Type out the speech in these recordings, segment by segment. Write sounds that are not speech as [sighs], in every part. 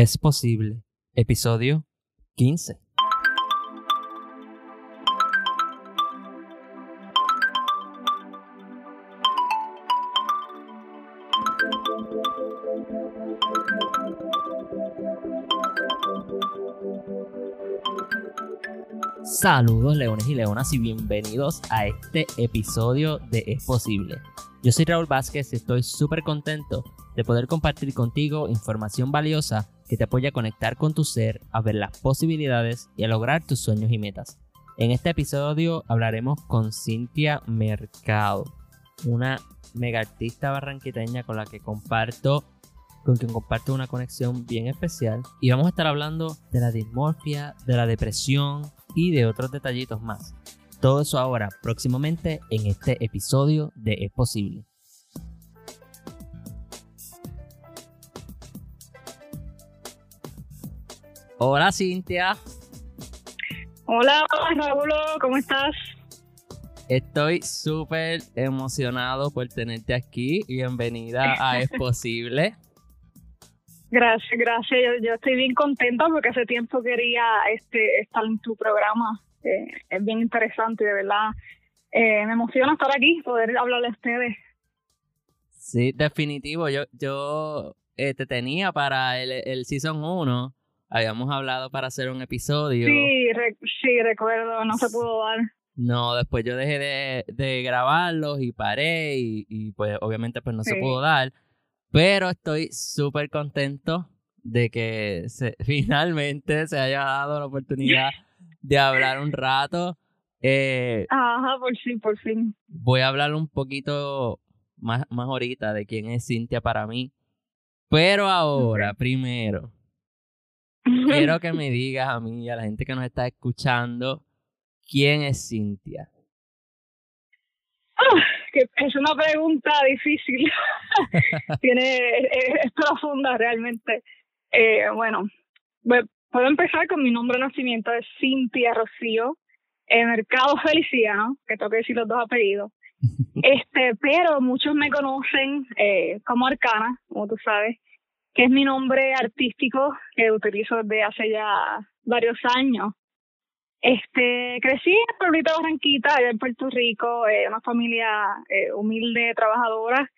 Es posible. Episodio 15. Saludos leones y leonas y bienvenidos a este episodio de Es Posible. Yo soy Raúl Vázquez y estoy súper contento de poder compartir contigo información valiosa que te apoya a conectar con tu ser, a ver las posibilidades y a lograr tus sueños y metas. En este episodio hablaremos con Cintia Mercado, una mega artista barranquiteña con la que comparto con quien comparto una conexión bien especial y vamos a estar hablando de la dismorfia, de la depresión y de otros detallitos más. Todo eso ahora, próximamente en este episodio de Es Posible. Hola Cintia. Hola, Raúl, ¿cómo estás? Estoy súper emocionado por tenerte aquí. Bienvenida a Es [laughs] Posible. Gracias, gracias. Yo, estoy bien contenta porque hace tiempo quería este, estar en tu programa. Eh, es bien interesante, de verdad. Eh, me emociona estar aquí, poder hablarle a ustedes. Sí, definitivo. Yo, yo eh, te tenía para el, el Season 1. Habíamos hablado para hacer un episodio. Sí, sí, recuerdo. No se pudo dar. No, después yo dejé de, de grabarlos y paré y, y, pues obviamente pues no se pudo dar. Pero estoy súper contento de que se, [laughs] finalmente se haya dado la oportunidad de hablar un rato. Eh, Ajá, por fin, por fin. Voy a hablar un poquito más, más ahorita de quién es Cintia para mí. Pero ahora, primero, quiero que [laughs] me digas a mí y a la gente que nos está escuchando, ¿quién es Cintia? Ah, que es una pregunta difícil. [laughs] Tiene, es, profunda realmente. Eh, bueno, puedo empezar con mi nombre de nacimiento, es Cintia Rocío, Mercado Feliciano, que tengo que decir los dos apellidos. [laughs] Este, pero muchos me conocen eh, como Arcana, como tú sabes, es mi nombre artístico que utilizo desde hace ya varios años. Este, crecí en pueblito de Barranquita, allá en Puerto Rico, eh, una familia eh, humilde, trabajadora,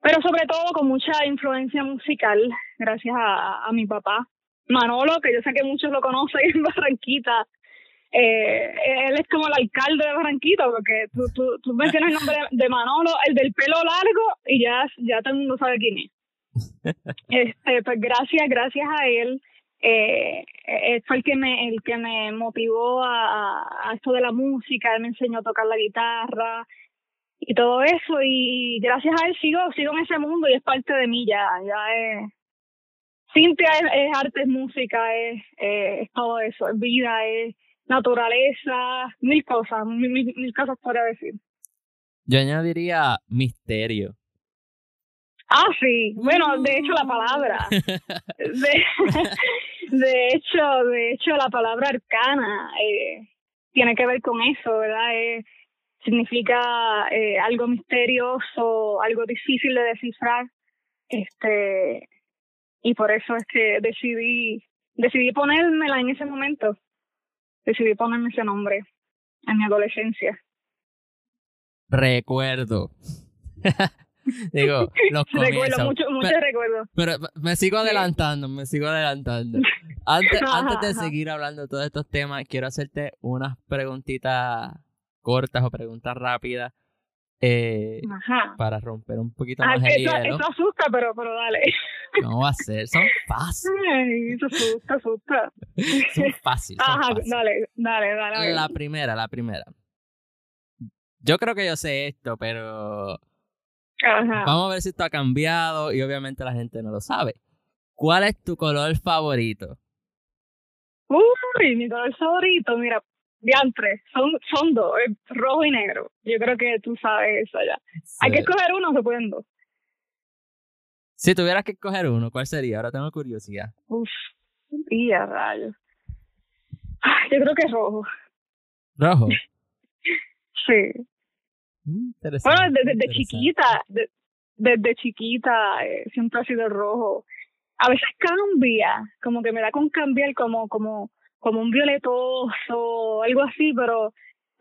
pero sobre todo con mucha influencia musical, gracias a, a mi papá, Manolo, que yo sé que muchos lo conocen en Barranquita. Eh, él es como el alcalde de Barranquita, porque tú, tú, tú mencionas el nombre de Manolo, el del pelo largo, y ya, ya todo el mundo sabe quién es. Este, pues gracias, gracias a él. Eh, fue el que me el que me motivó a, esto de la música. Él me enseñó a tocar la guitarra y todo eso. Y gracias a él sigo sigo en ese mundo y es parte de mí ya ya es Cintia es, arte es música es, es todo eso es vida es naturaleza mil cosas mil, mil cosas para decir. Yo añadiría misterio Ah, sí. Bueno, de hecho la palabra. [laughs] De, de hecho, de hecho la palabra arcana eh, tiene que ver con eso, ¿verdad? Eh, significa eh, algo misterioso, algo difícil de descifrar. Este y por eso es que decidí decidí ponérmela en ese momento. Decidí ponerme ese nombre en mi adolescencia. Recuerdo. [laughs] [laughs] Digo, los [laughs] Recuerdo, mucho, mucho pero, recuerdo. Pero me sigo adelantando, me sigo adelantando. Antes, [laughs] antes de seguir hablando de todos estos temas, quiero hacerte unas preguntitas cortas o preguntas rápidas. Eh, para romper un poquito más el eso, hielo. Eso asusta, pero, pero dale. ¿Cómo va a ser? Son fáciles. eso asusta, asusta. Son fáciles. Ajá, son fáciles. dale, dale, dale. La primera, la primera. Yo creo que yo sé esto, pero Ajá. Vamos a ver si esto ha cambiado y obviamente la gente no lo sabe. ¿Cuál es tu color favorito? Uy, mi color favorito, mira, diantre, son, son dos, rojo y negro. Yo creo que tú sabes eso ya. Sí. Hay que escoger uno, se pueden dos. Si tuvieras que escoger uno, ¿cuál sería? Ahora tengo curiosidad. Uf, día, rayos. Yo creo que es rojo. ¿Rojo? [laughs] sí. Bueno, desde, desde chiquita, de, desde chiquita eh, siempre ha sido rojo. a veces cambia, como que me da con cambiar como, como, como un violetoso, algo así, pero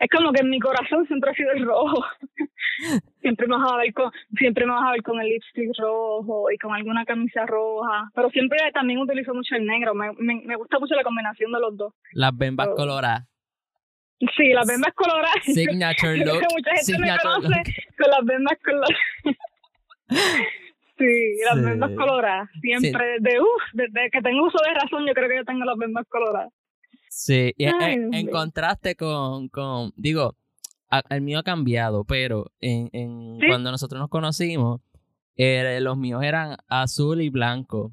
es como que en mi corazón siempre ha sido el rojo. [laughs] siempre me vas a ver con, siempre me vas a ver con el lipstick rojo y con alguna camisa roja. Pero siempre también utilizo mucho el negro. Me, me, gusta mucho la combinación de los dos. Las bembas coloradas. Sí, las bembas coloradas. Signature [laughs] look. mucha gente me conoce con las bembas coloradas. Sí, las sí. coloradas. Siempre, desde, desde que tengo uso de razón, yo creo que yo tengo las bembas coloradas. Sí, y en, contraste con, con digo, el mío ha cambiado, pero en, en cuando nosotros nos conocimos, los míos eran azul y blanco.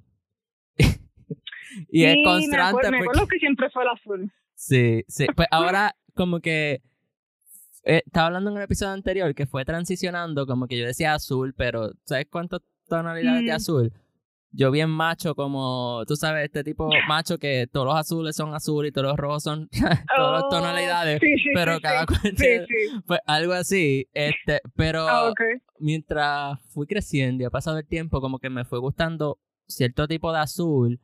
[laughs] y es constante. Me acuerdo, que siempre fue el azul. Sí, sí. Pues [laughs] ahora como que eh, estaba hablando en un episodio anterior que fue transicionando, como que yo decía azul, pero ¿sabes cuántas tonalidades de mm. azul? yo bien macho como, tú sabes, este tipo [laughs] macho que todos los azules son azul y todos los rojos son [laughs] todas las oh, tonalidades, pero cada cuenta, pues algo así, este, pero ah, mientras fui creciendo y ha pasado el tiempo, como que me fue gustando cierto tipo de azul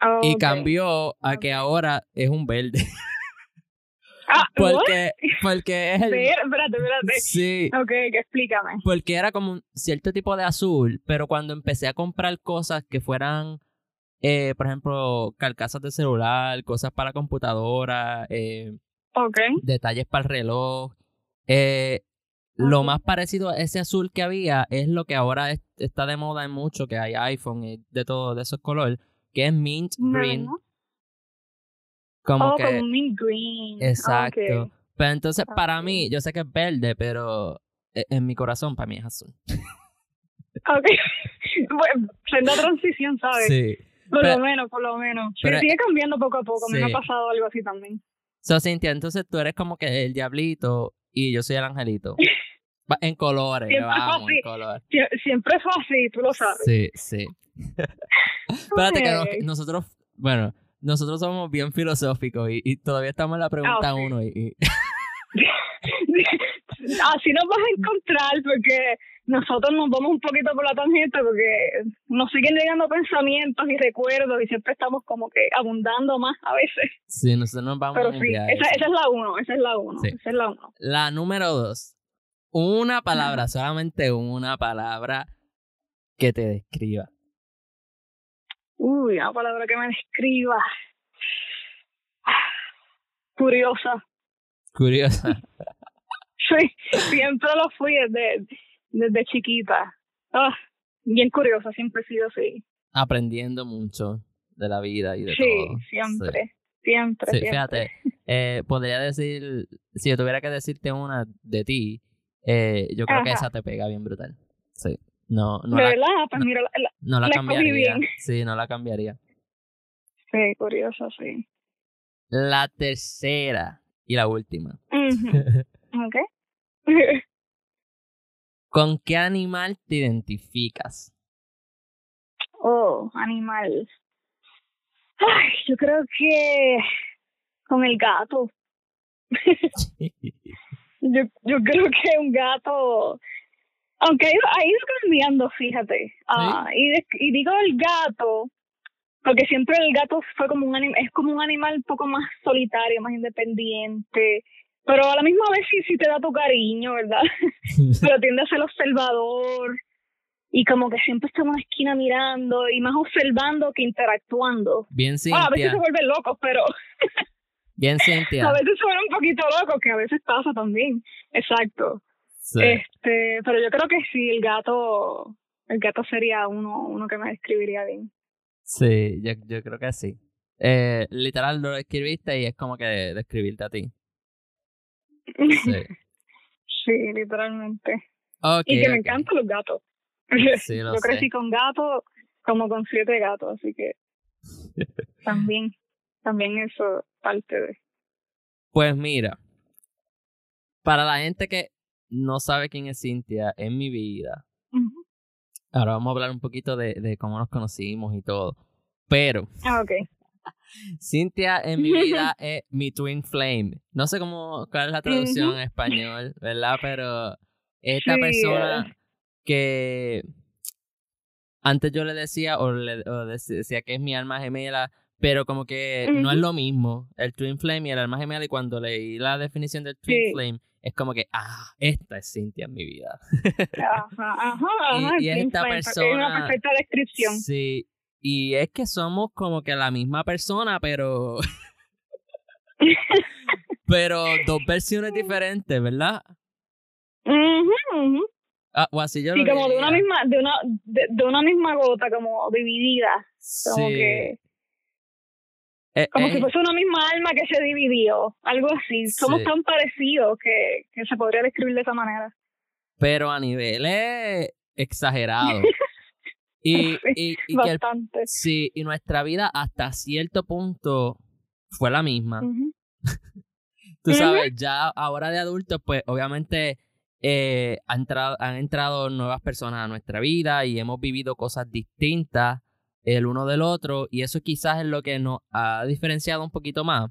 ah, y cambió a que ahora es un verde. [laughs] Ah, porque, [laughs] porque es el... Espérate, espérate. Sí. Ok, explícame. Porque era como un cierto tipo de azul, pero cuando empecé a comprar cosas que fueran, eh, por ejemplo, carcasas de celular, cosas para computadora, eh, detalles para el reloj, eh, lo más parecido a ese azul que había es lo que ahora está de moda en mucho, que hay iPhone y de todo de esos colores, que es mint green. Como oh, que, como mint green. Exacto. Pero entonces, para mí, yo sé que es verde, pero e, en mi corazón, para mí es azul. Ok. [laughs] bueno, senda transición, ¿sabes? Sí. Por lo menos, por lo menos. Pero, sigue cambiando poco a poco. Me ha pasado algo así también. So, Cintia, entonces tú eres como que el diablito y yo soy el angelito. en colores, siempre vamos, en colores. siempre fue así, tú lo sabes. Sí, sí. [laughs] Espérate que nosotros, bueno, nosotros somos bien filosóficos y, todavía estamos en la pregunta ah, uno. Y, [laughs] [laughs] Así nos vas a encontrar porque nosotros nos vamos un poquito por la tangente porque nos siguen llegando pensamientos y recuerdos y siempre estamos como que abundando más a veces. Sí, nosotros nos vamos Pero sí, esa, esa, es la uno, esa es la uno, esa es la uno. La número dos, una palabra, solamente una palabra que te describa. Uy, una palabra que me describa. Curiosa. Curiosa. [laughs] sí, siempre lo fui desde, desde chiquita. Ah, bien curiosa, siempre he sido así. Aprendiendo mucho de la vida y de sí, todo. Siempre, siempre, sí, Fíjate, eh, podría decir, si yo tuviera que decirte una de ti, eh, yo creo que esa te pega bien brutal. Sí. No, no. De la, verdad, pues mira, la, no la, cambiaría. Sí, no la cambiaría. Sí, curioso, sí. La tercera y la última. [laughs] ok. [laughs] ¿Con qué animal te identificas? Oh, animal. Ay, yo creo que con el gato. [laughs] yo, yo creo que un gato aunque ha ido, cambiando, fíjate. Ah, y, y digo el gato, porque siempre el gato fue como un es como un animal un poco más solitario, más independiente, pero a la misma vez sí, sí te da tu cariño, ¿verdad? [laughs] pero tiende a ser observador y como que siempre está en una esquina mirando y más observando que interactuando. Bien. Ah, a veces se vuelven locos, pero... Bien Cintia. [laughs] A veces se vuelven un poquito locos, que a veces pasa también. Exacto. Este, pero yo creo que sí, el gato, el gato sería uno, uno que me describiría bien. Sí, yo, yo creo que sí. Eh, literal lo escribiste y es como que describirte a ti. Sí, [laughs] sí literalmente. y que me encantan los gatos. Sí, [laughs] yo crecí con gatos como con siete gatos, así que [laughs] también, también eso parte de. Pues mira, para la gente que no sabe quién es Cintia en mi vida. Ahora vamos a hablar un poquito de, de, cómo nos conocimos y todo. Pero. Ah, ok. [laughs] Cintia en mi vida [laughs] es mi twin flame. No sé cómo, cuál es la traducción en español, ¿verdad? Pero esta persona que antes yo le decía o, le, decía que es mi alma gemela, pero como que no es lo mismo el Twin Flame y el alma gemela y cuando leí la definición del Twin Flame es como que, ah, esta es Cintia en mi vida. [laughs] Ajá, ajá, y, es esta persona. Es una perfecta descripción. Sí, y es que somos como que la misma persona, pero. [laughs] pero dos versiones [laughs] diferentes, ¿verdad? Ah, o así yo sí, como de una misma, de una, de, una misma gota, como dividida. Como que eh, como si eh. fuese una misma alma que se dividió, algo así. Somos tan parecidos que, que se podría describir de esa manera. Pero a niveles exagerados. [laughs] y, y, y Bastante. sí, y nuestra vida hasta cierto punto fue la misma. [laughs] Tú sabes, ya ahora de adultos, pues obviamente eh, han, entrado, han entrado nuevas personas a nuestra vida y hemos vivido cosas distintas el uno del otro y eso quizás es lo que nos ha diferenciado un poquito más.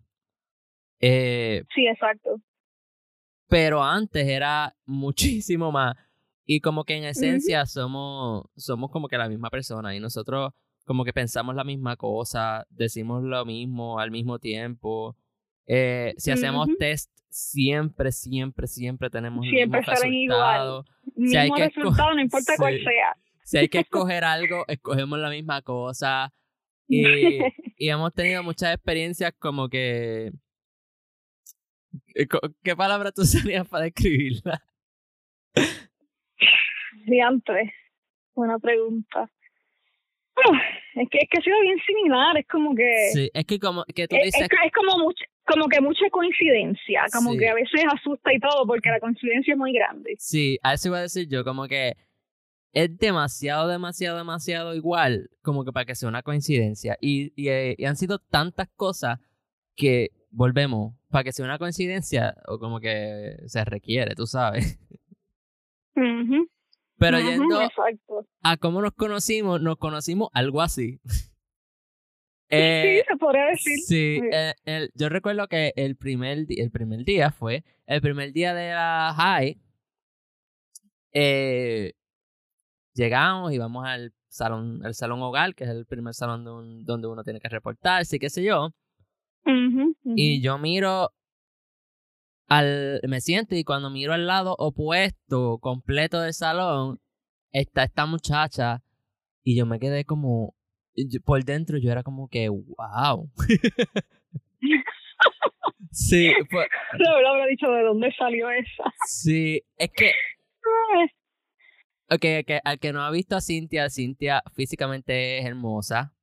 Eh, sí, exacto. Pero antes era [laughs] muchísimo más y como que en esencia somos, somos como que la misma persona y nosotros como que pensamos la misma cosa, decimos lo mismo al mismo tiempo. Eh, si hacemos test, siempre, siempre, siempre tenemos siempre el mismo resultado. Igual. Si hay que [laughs] resultado, no importa cuál sea si hay que escoger algo, escogemos la misma cosa. Y, [laughs] y hemos tenido muchas experiencias como que... Eh, ¿Qué palabra tú [laughs] usarías para describirla? Siempre. Buena pregunta. es que es que ha sido bien similar, es como que... Sí, es que como que tú dices... Es, como, mucho, como que mucha coincidencia, como que a veces asusta y todo porque la coincidencia es muy grande. Sí, a eso iba a decir yo, como que es demasiado, demasiado, demasiado igual como que para que sea una coincidencia. Y, y, eh, han sido tantas cosas que volvemos, para que sea una coincidencia, o como que se requiere, tú sabes. [laughs] Pero yendo a cómo nos conocimos, nos conocimos algo así. [laughs] Eh, sí, se podría decir. Sí, eh, yo recuerdo que el primer, el primer día fue, el primer día de la high, eh, llegamos y vamos al salón, el salón hogar, que es el primer salón donde uno tiene que reportarse, qué sé yo. Y yo miro al, me siento y cuando miro al lado opuesto, completo del salón, está esta muchacha y yo me quedé como, por dentro yo era como que, wow. [laughs] sí. Pues, [laughs] no, habrá dicho de dónde salió esa. Sí, es que Ok, okay, al que no ha visto a Cintia, Cintia físicamente es hermosa,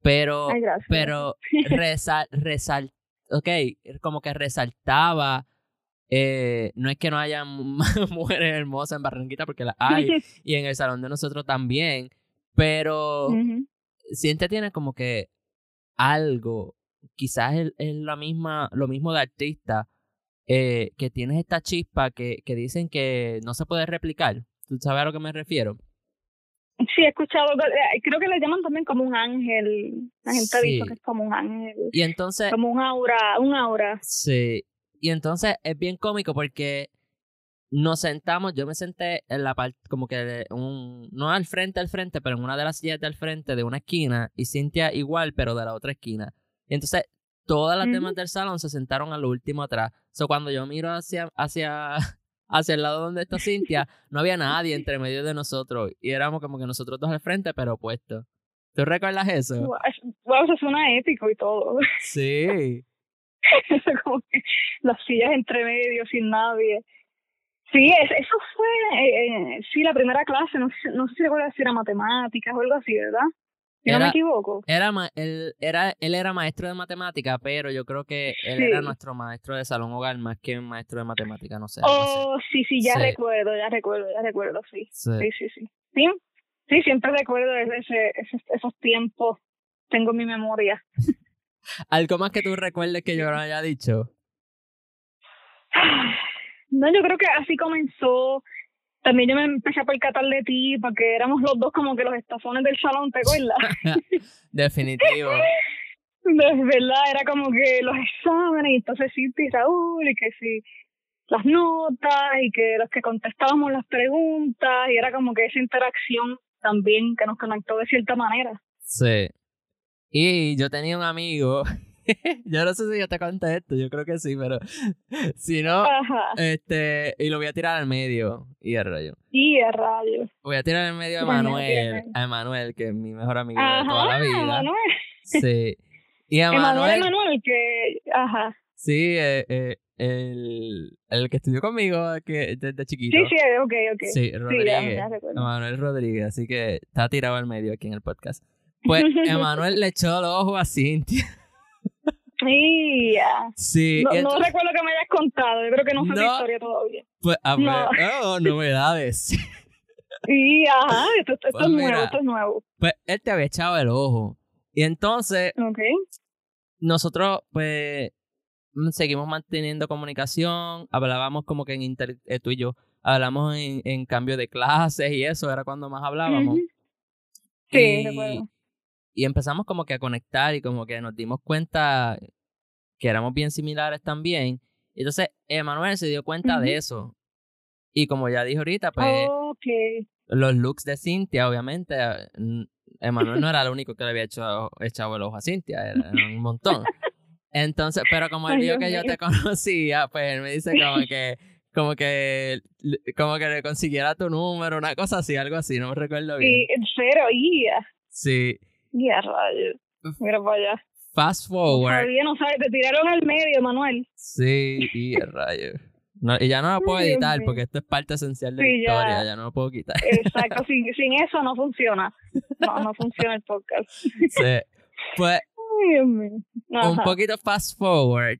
pero, pero [laughs] resal, resal, ok, como que resaltaba, eh, no es que no haya [laughs] mujeres hermosas en Barranquita, porque las hay, [laughs] y en el salón de nosotros también, pero Cintia tiene como que algo, quizás es, es la misma, lo mismo de artista, eh, que tienes esta chispa que, que dicen que no se puede replicar. ¿Tú sabes a lo que me refiero? Sí, he escuchado, eh, creo que le llaman también como un ángel. La gente ha dicho que es como un ángel. Y entonces. Como un aura, un aura. Sí. Y entonces es bien cómico porque nos sentamos, yo me senté en la parte, como que un, no al frente, al frente, pero en una de las sillas del frente de una esquina y Cintia igual, pero de la otra esquina. Y entonces todas las demás del salón se sentaron al último atrás. So, cuando yo miro hacia, hacia hacia el lado donde está Cintia, no había nadie entre medio de nosotros. Y éramos como que nosotros dos al frente, pero opuestos. ¿Tú recuerdas eso? Wow, eso suena épico y todo. Sí. [laughs] eso como que las sillas entre medio, sin nadie. Sí, eso fue, eh, eh, sí, la primera clase, no, no sé si era matemáticas o algo así, ¿verdad? No me equivoco. Era, él, era, él era maestro de matemática, pero yo creo que él era nuestro maestro de salón hogar más que maestro de matemática, no sé. Oh, sí, sí, ya recuerdo, ya recuerdo, ya recuerdo, sí. Sí, sí, sí. Sí, sí, siempre recuerdo ese, esos tiempos. Tengo mi memoria. [laughs] ¿Algo más que tú recuerdes que yo no haya dicho? [sighs] No, yo creo que así comenzó también yo me empecé a percatar de ti porque éramos los dos como que los estafones del salón, ¿te acuerdas? [laughs] Definitivo. [laughs] De verdad, era como que los exámenes, y entonces sí, y Raúl, y que sí, las notas, y que los que contestábamos las preguntas, y era como que esa interacción también que nos conectó de cierta manera. Sí. Y yo tenía un amigo, [laughs] yo no sé si yo te conté esto, yo creo que sí, pero [laughs] si no, Ajá. este, y lo voy a tirar al medio, y el rayo. Y a radio. Voy a tirar al medio a Emanuel, a Emanuel, que es mi mejor amigo de toda la vida. Emanuel. Sí. Y a Emanuel, Emanuel, que, ajá. sí, eh, eh, el, el que estudió conmigo que desde chiquito. Sí, sí, ok, ok. Sí, Rodríguez. recuerdo. Emanuel Rodríguez, así que está tirado al medio aquí en el podcast. Pues [laughs] Emanuel le echó los ojos a Cintia. Sí, No, no entonces- recuerdo que me hayas contado, yo creo que no sé No. historia todavía. pues, a No. ver, oh, novedades. [laughs] Sí, ajá, esto, esto Pues es mira. nuevo, esto es nuevo. Pues él te había echado el ojo. Y entonces Ok. nosotros, pues, seguimos manteniendo comunicación. Hablábamos como que en inter, eh, tú y yo, hablamos en, en cambio de clases y eso era cuando más hablábamos. Sí, y, recuerdo. y empezamos como que a conectar y como que nos dimos cuenta que éramos bien similares también. Entonces, Emanuel se dio cuenta de eso. Y como ya dije ahorita, pues Ok. los looks de Cintia, obviamente, eh, Emanuel no era el único que le había hecho, echado el ojo a Cintia, era, [laughs] un montón. Entonces, pero como él vio que yo te [laughs] conocía, pues él me dice como que, como que, como que le consiguiera tu número, una cosa así, algo así, no me recuerdo bien. En cero, ya. Sí. Ya, rayos. Mira para allá. Fast forward. Todavía no sabes, te tiraron al medio, Manuel. Sí, y el rayo. No, y ya no lo puedo editar porque esto es parte esencial de la Sí, ya. historia, ya no lo puedo quitar. Exacto, [laughs] sin, sin eso no funciona. No, no funciona el podcast. Sí. Pues Ay, Dios mío. un poquito fast forward.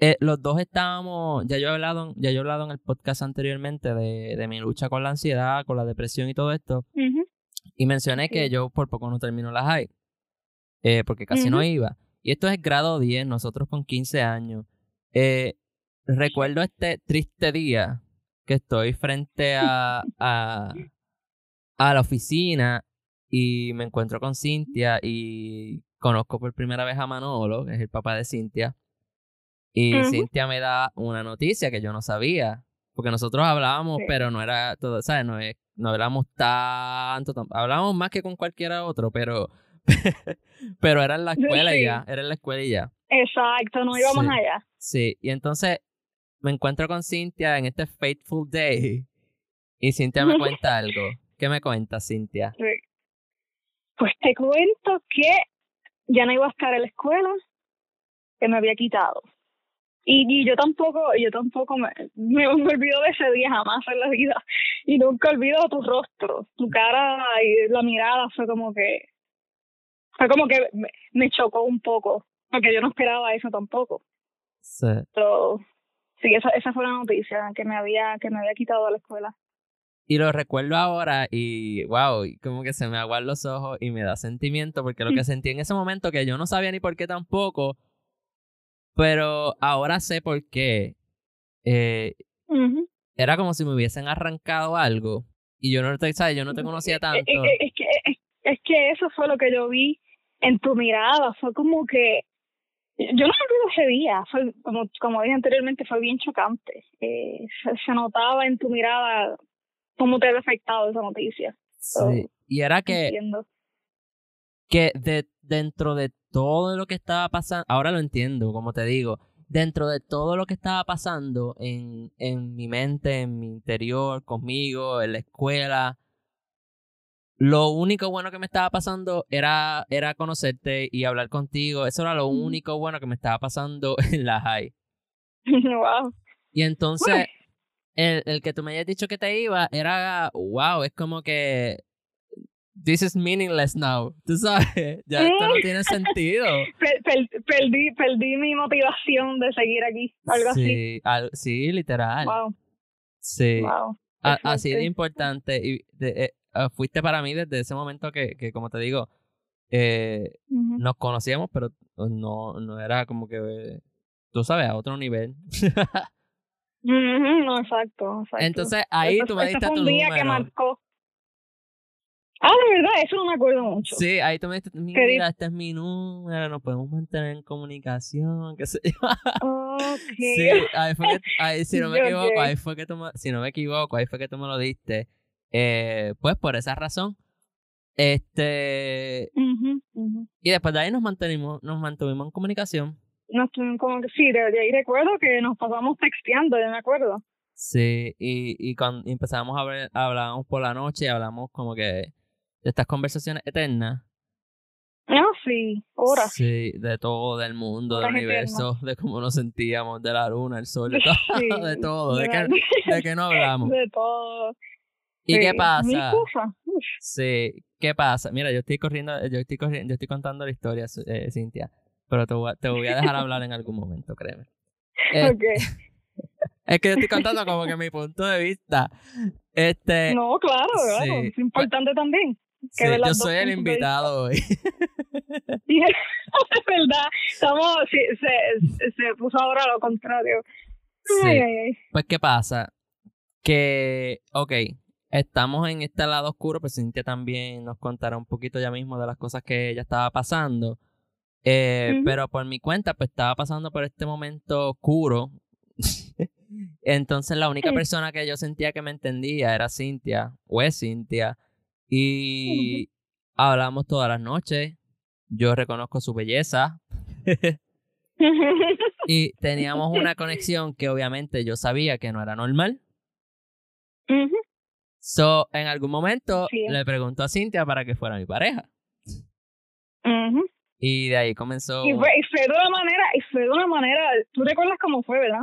Eh, los dos estábamos, ya yo he hablado, ya yo he hablado en el podcast anteriormente de, de mi lucha con la ansiedad, con la depresión y todo esto. Y mencioné que yo por poco no termino la high. Eh, porque casi no iba. Y esto es grado 10, nosotros con 15 años. Eh, recuerdo este triste día que estoy frente a, [laughs] a, a la oficina y me encuentro con Cintia y conozco por primera vez a Manolo, que es el papá de Cintia. Y Ujú. Cintia me da una noticia que yo no sabía. Porque nosotros hablábamos, Sí. pero no era todo, ¿sabes? No, es- no hablamos tanto, hablábamos más que con cualquiera otro, pero, [laughs] pero era en la escuela Sí. ya, era en la escuela y ya. Exacto, no íbamos Sí. allá. Sí, y entonces me encuentro con Cintia en este Fateful Day y Cintia me [laughs] cuenta algo. ¿Qué me cuenta Cintia? Sí. Pues te cuento que ya no iba a estar en la escuela, que me había quitado. Y, y yo tampoco, yo tampoco me, me, me olvido de ese día jamás en la vida. Y nunca olvido tu rostro, tu cara y la mirada fue como que, fue como que me, me chocó un poco, porque yo no esperaba eso tampoco. Sí. So, sí, esa, esa fue la noticia, que me había, que me había quitado de la escuela. Y lo recuerdo ahora y wow, como que se me aguan los ojos y me da sentimiento porque lo que sentí en ese momento que yo no sabía ni por qué tampoco, pero ahora sé por qué. Eh, era como si me hubiesen arrancado algo y yo no te, ¿sabes? Yo no te conocía Es, tanto. es- es que, es, es que eso fue lo que yo vi en tu mirada, fue como que yo no olvido ese día, fue como como dije anteriormente, fue bien chocante. Eh, se, se notaba en tu mirada cómo te había afectado esa noticia. Sí. Y era que Entiendo. que de, dentro de todo lo que estaba pasando, ahora lo entiendo, como te digo, dentro de todo lo que estaba pasando en, en mi mente, en mi interior, conmigo, en la escuela, lo único bueno que me estaba pasando era, era conocerte y hablar contigo. Eso era lo único bueno que me estaba pasando [laughs] en la high. [laughs] wow. Y entonces, el, el que tú me hayas dicho que te iba era, wow, es como que, this is meaningless now, tú sabes, [laughs] ya esto no tiene sentido. Per- per- perdí perdí mi motivación de seguir aquí, algo así. sí, al- sí, literal. Wow, Sí, wow. A- así de importante. Y de- eh, ah, fuiste para mí desde ese momento que, que como te digo, eh, nos conocíamos, pero no, no era como que, tú sabes, a otro nivel. [laughs] No, exacto, exacto. Entonces ahí Ese tú me diste fue tu día que número. marcó. Ah, de verdad, eso no me acuerdo mucho. Sí, ahí tú me diste, di- mira, este es mi número, nos podemos mantener en comunicación, qué sé yo. Sí, ahí fue que, ahí, si no me [laughs] Ok. equivoco, ahí fue que tú me, si no me equivoco, ahí fue que tú me lo diste. Eh, pues por esa razón. Este. Y después de ahí nos mantuvimos, nos mantuvimos en comunicación. Nos como que sí, de, de ahí recuerdo que nos pasamos texteando, yo me acuerdo. Sí, y, y cuando empezamos a hablar, hablábamos por la noche, hablamos como que de estas conversaciones eternas. Ah, sí, horas. Sí, de todo, del mundo, del Horas universo, de cómo nos sentíamos, de la luna, el sol, de [laughs] todo, Sí, de todo, de de que, de que no hablamos. [laughs] De todo. ¿Y Sí, qué pasa? Sí, ¿qué pasa? Mira, yo estoy corriendo, yo estoy corriendo, yo estoy contando la historia, eh, Cintia, pero te voy, a, te voy a dejar hablar en algún momento, créeme. Eh, Ok. [laughs] Es que yo estoy contando como que mi punto de vista. Este, No, claro. Es importante también. sí, yo soy el invitado hoy. [laughs] Y [laughs] es verdad, estamos, sí, se, se puso ahora lo contrario. Ay, ay, ay. Pues, ¿qué pasa? Que, ok, estamos en este lado oscuro, pero Cintia también nos contará un poquito ya mismo de las cosas que ella estaba pasando. Eh. Pero por mi cuenta, pues estaba pasando por este momento oscuro. [laughs] Entonces, la única Sí. persona que yo sentía que me entendía era Cintia, o es Cintia. Y hablamos todas las noches. Yo reconozco su belleza. [laughs] y teníamos una conexión que obviamente yo sabía que no era normal. Ujú. So, en algún momento Sí. le preguntó a Cintia para que fuera mi pareja. Y de ahí comenzó. Y fue, y fue de una manera, y fue de una manera, tú recuerdas cómo fue, ¿verdad?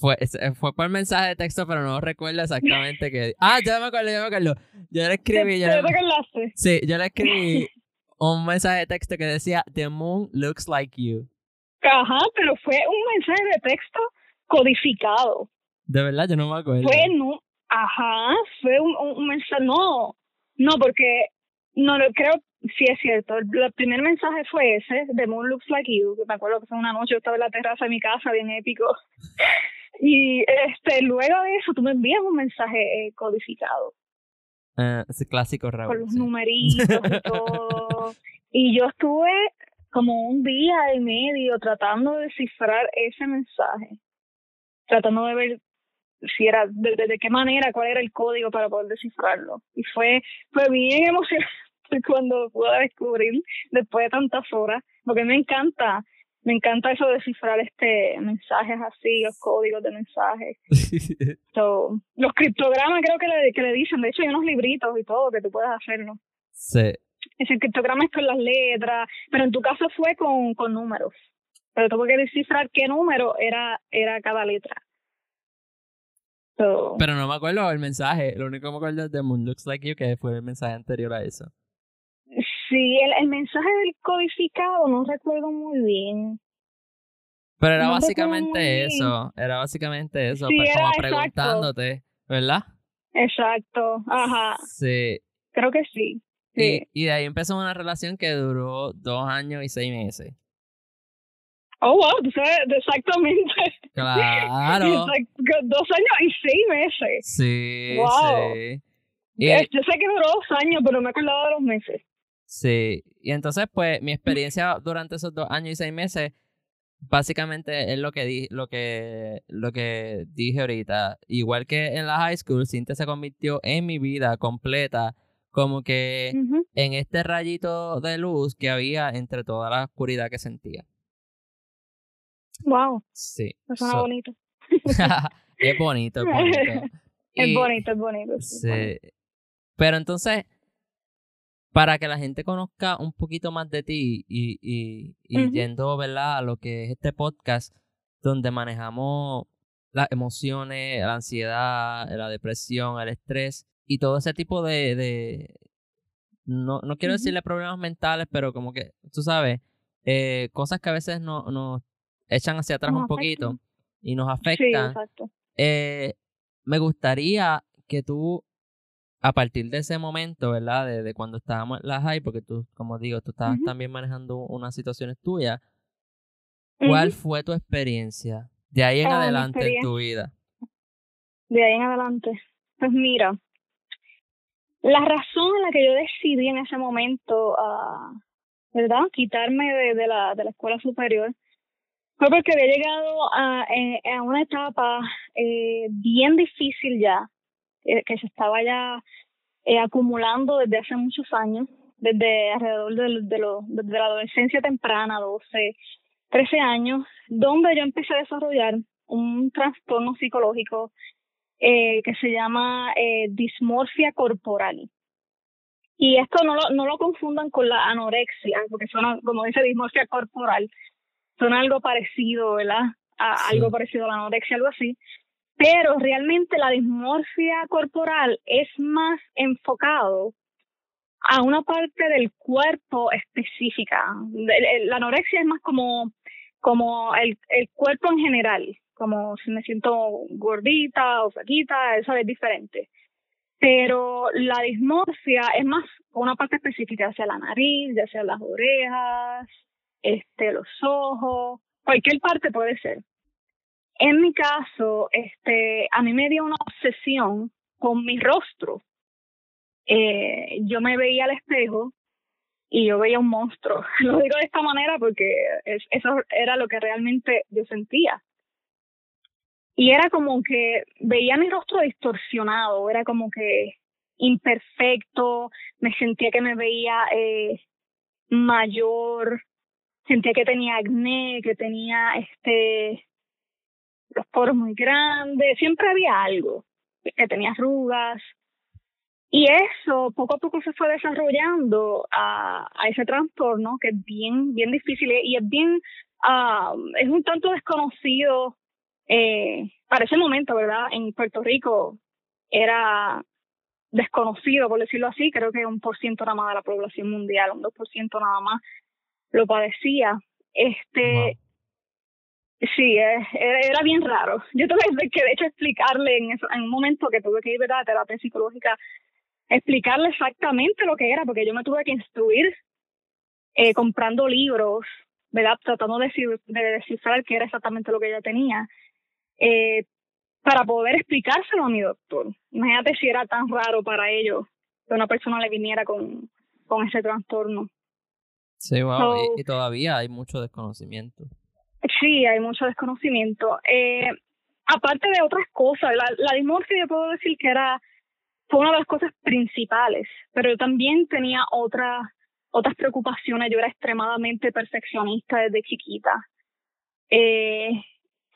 Fue, eh, fue por mensaje de texto, pero no recuerdo exactamente qué. Ah, ya me acuerdo, ya me acuerdo. Yo le escribí, yo ¿Te, le- te sí, yo le escribí [laughs] un mensaje de texto que decía: The moon looks like you. Ajá, pero fue un mensaje de texto codificado. De verdad, yo no me acuerdo. Fue, no, ajá, fue un, un, mensaje, no, no, porque, no, lo creo, sí es cierto, el, el primer mensaje fue ese, The Moon Looks Like You, que me acuerdo que fue una noche, yo estaba en la terraza de mi casa, bien épico, [laughs] y este, luego de eso tú me envías un mensaje eh, codificado, Eh, ese clásico Raúl. con los sí. numeritos y todo, [laughs] y yo estuve como un día y medio tratando de descifrar ese mensaje, tratando de ver si era de, de, de qué manera, cuál era el código para poder descifrarlo. Y fue, fue bien emocionante [laughs] cuando pude descubrir después de tantas horas, porque me encanta, me encanta eso de descifrar este mensajes así, los códigos de mensajes. [laughs] So, los criptogramas creo que le, que le dicen, de hecho hay unos libritos y todo que tú puedes hacerlo. sí. Es el criptograma es con las letras, pero en tu caso fue con, con números. Pero tuve que descifrar qué número era, era cada letra. So, Pero no me acuerdo el mensaje. Lo único que me acuerdo es The moon looks like you, que fue el mensaje anterior a eso. sí, el, el mensaje del codificado no recuerdo muy bien. Pero era No básicamente eso. Era básicamente eso. Sí, pues, era como exacto. preguntándote, ¿verdad? Exacto, ajá, Sí. creo que sí. sí. Y, y de ahí empezó una relación que duró dos años y seis meses. Oh, wow, tú sabes exactamente. Claro. [laughs] Exact- dos años y seis meses. Sí, Wow. sí. Y, Eh, Yo sé que duró dos años, pero me acordaba de los meses. sí. Y entonces, pues, mi experiencia durante esos dos años y seis meses, básicamente es lo que di, lo que, lo que dije ahorita. Igual que en la high school, Cintia se convirtió en mi vida completa, como que en este rayito de luz que había entre toda la oscuridad que sentía. Wow, Sí. eso suena So- bonito. [laughs] es bonito, es bonito. [laughs] Es bonito, es bonito. sí, es bonito. Sí. Pero entonces, para que la gente conozca un poquito más de ti y, y, y yendo, ¿verdad? A lo que es este podcast, donde manejamos las emociones, la ansiedad, la depresión, el estrés y todo ese tipo de... de no, no quiero decirle problemas mentales, pero como que, tú sabes, eh, cosas que a veces no- nos echan hacia atrás Nos un poquito afectan. y nos Sí, afectan. exacto. Eh, me gustaría que tú, a partir de ese momento, ¿verdad? De, de cuando estábamos en la high, porque tú, como digo, tú estabas también manejando unas situaciones tuyas, ¿cuál fue tu experiencia de ahí en Ah, adelante en tu vida? De ahí en adelante. Pues mira, la razón en la que yo decidí en ese momento, ah, ¿verdad? Quitarme de, de, la, de la escuela superior fue porque había llegado a, en- a una etapa eh, bien difícil ya eh, que se estaba ya eh, acumulando desde hace muchos años, desde alrededor de, de, lo, de la adolescencia temprana, 12, 13 años, donde yo empecé a desarrollar un trastorno psicológico eh, que se llama eh, dismorfia corporal. Y esto no lo, no lo confundan con la anorexia, porque suena, como dice dismorfia corporal, suena algo parecido, ¿verdad? A, Algo parecido a la anorexia, algo así. Pero realmente la dismorfia corporal es más enfocado a una parte del cuerpo específica. La anorexia es más como, como el, el cuerpo en general, como si me siento gordita o flaquita, eso es diferente. Pero la dismorfia es más una parte específica, hacia la nariz, ya sea las orejas, este, los ojos, cualquier parte puede ser. En mi caso, este, a mí me dio una obsesión con mi rostro. Eh, yo me veía al espejo y yo veía un monstruo. [laughs] Lo digo de esta manera porque eso era lo que realmente yo sentía. Y era como que veía mi rostro distorsionado, era como que imperfecto, me sentía que me veía eh, mayor, sentía que tenía acné, que tenía este los poros muy grandes, siempre había algo, que tenía arrugas. Y eso poco a poco se fue desarrollando a, ese trastorno que es bien, bien difícil y es bien, uh, es un tanto desconocido eh, para ese momento, ¿verdad? En Puerto Rico era desconocido, por decirlo así, creo que un por ciento nada más de la población mundial, un dos por ciento nada más lo padecía. Este, sí, era, bien raro. Yo tuve que, de hecho, explicarle en, eso, en un momento que tuve que ir ¿verdad? a terapia psicológica, explicarle exactamente lo que era, porque yo me tuve que instruir eh, comprando libros, ¿verdad? Tratando de, de descifrar qué era exactamente lo que ella tenía eh, para poder explicárselo a mi doctor. Imagínate si era tan raro para ellos que una persona le viniera con, con ese trastorno. Sí, wow, y, todavía hay mucho desconocimiento. Sí, hay mucho desconocimiento. Eh, aparte de otras cosas, la, la dimorfia yo puedo decir que era fue una de las cosas principales, pero yo también tenía otras otras preocupaciones. Yo era extremadamente perfeccionista desde chiquita. Eh,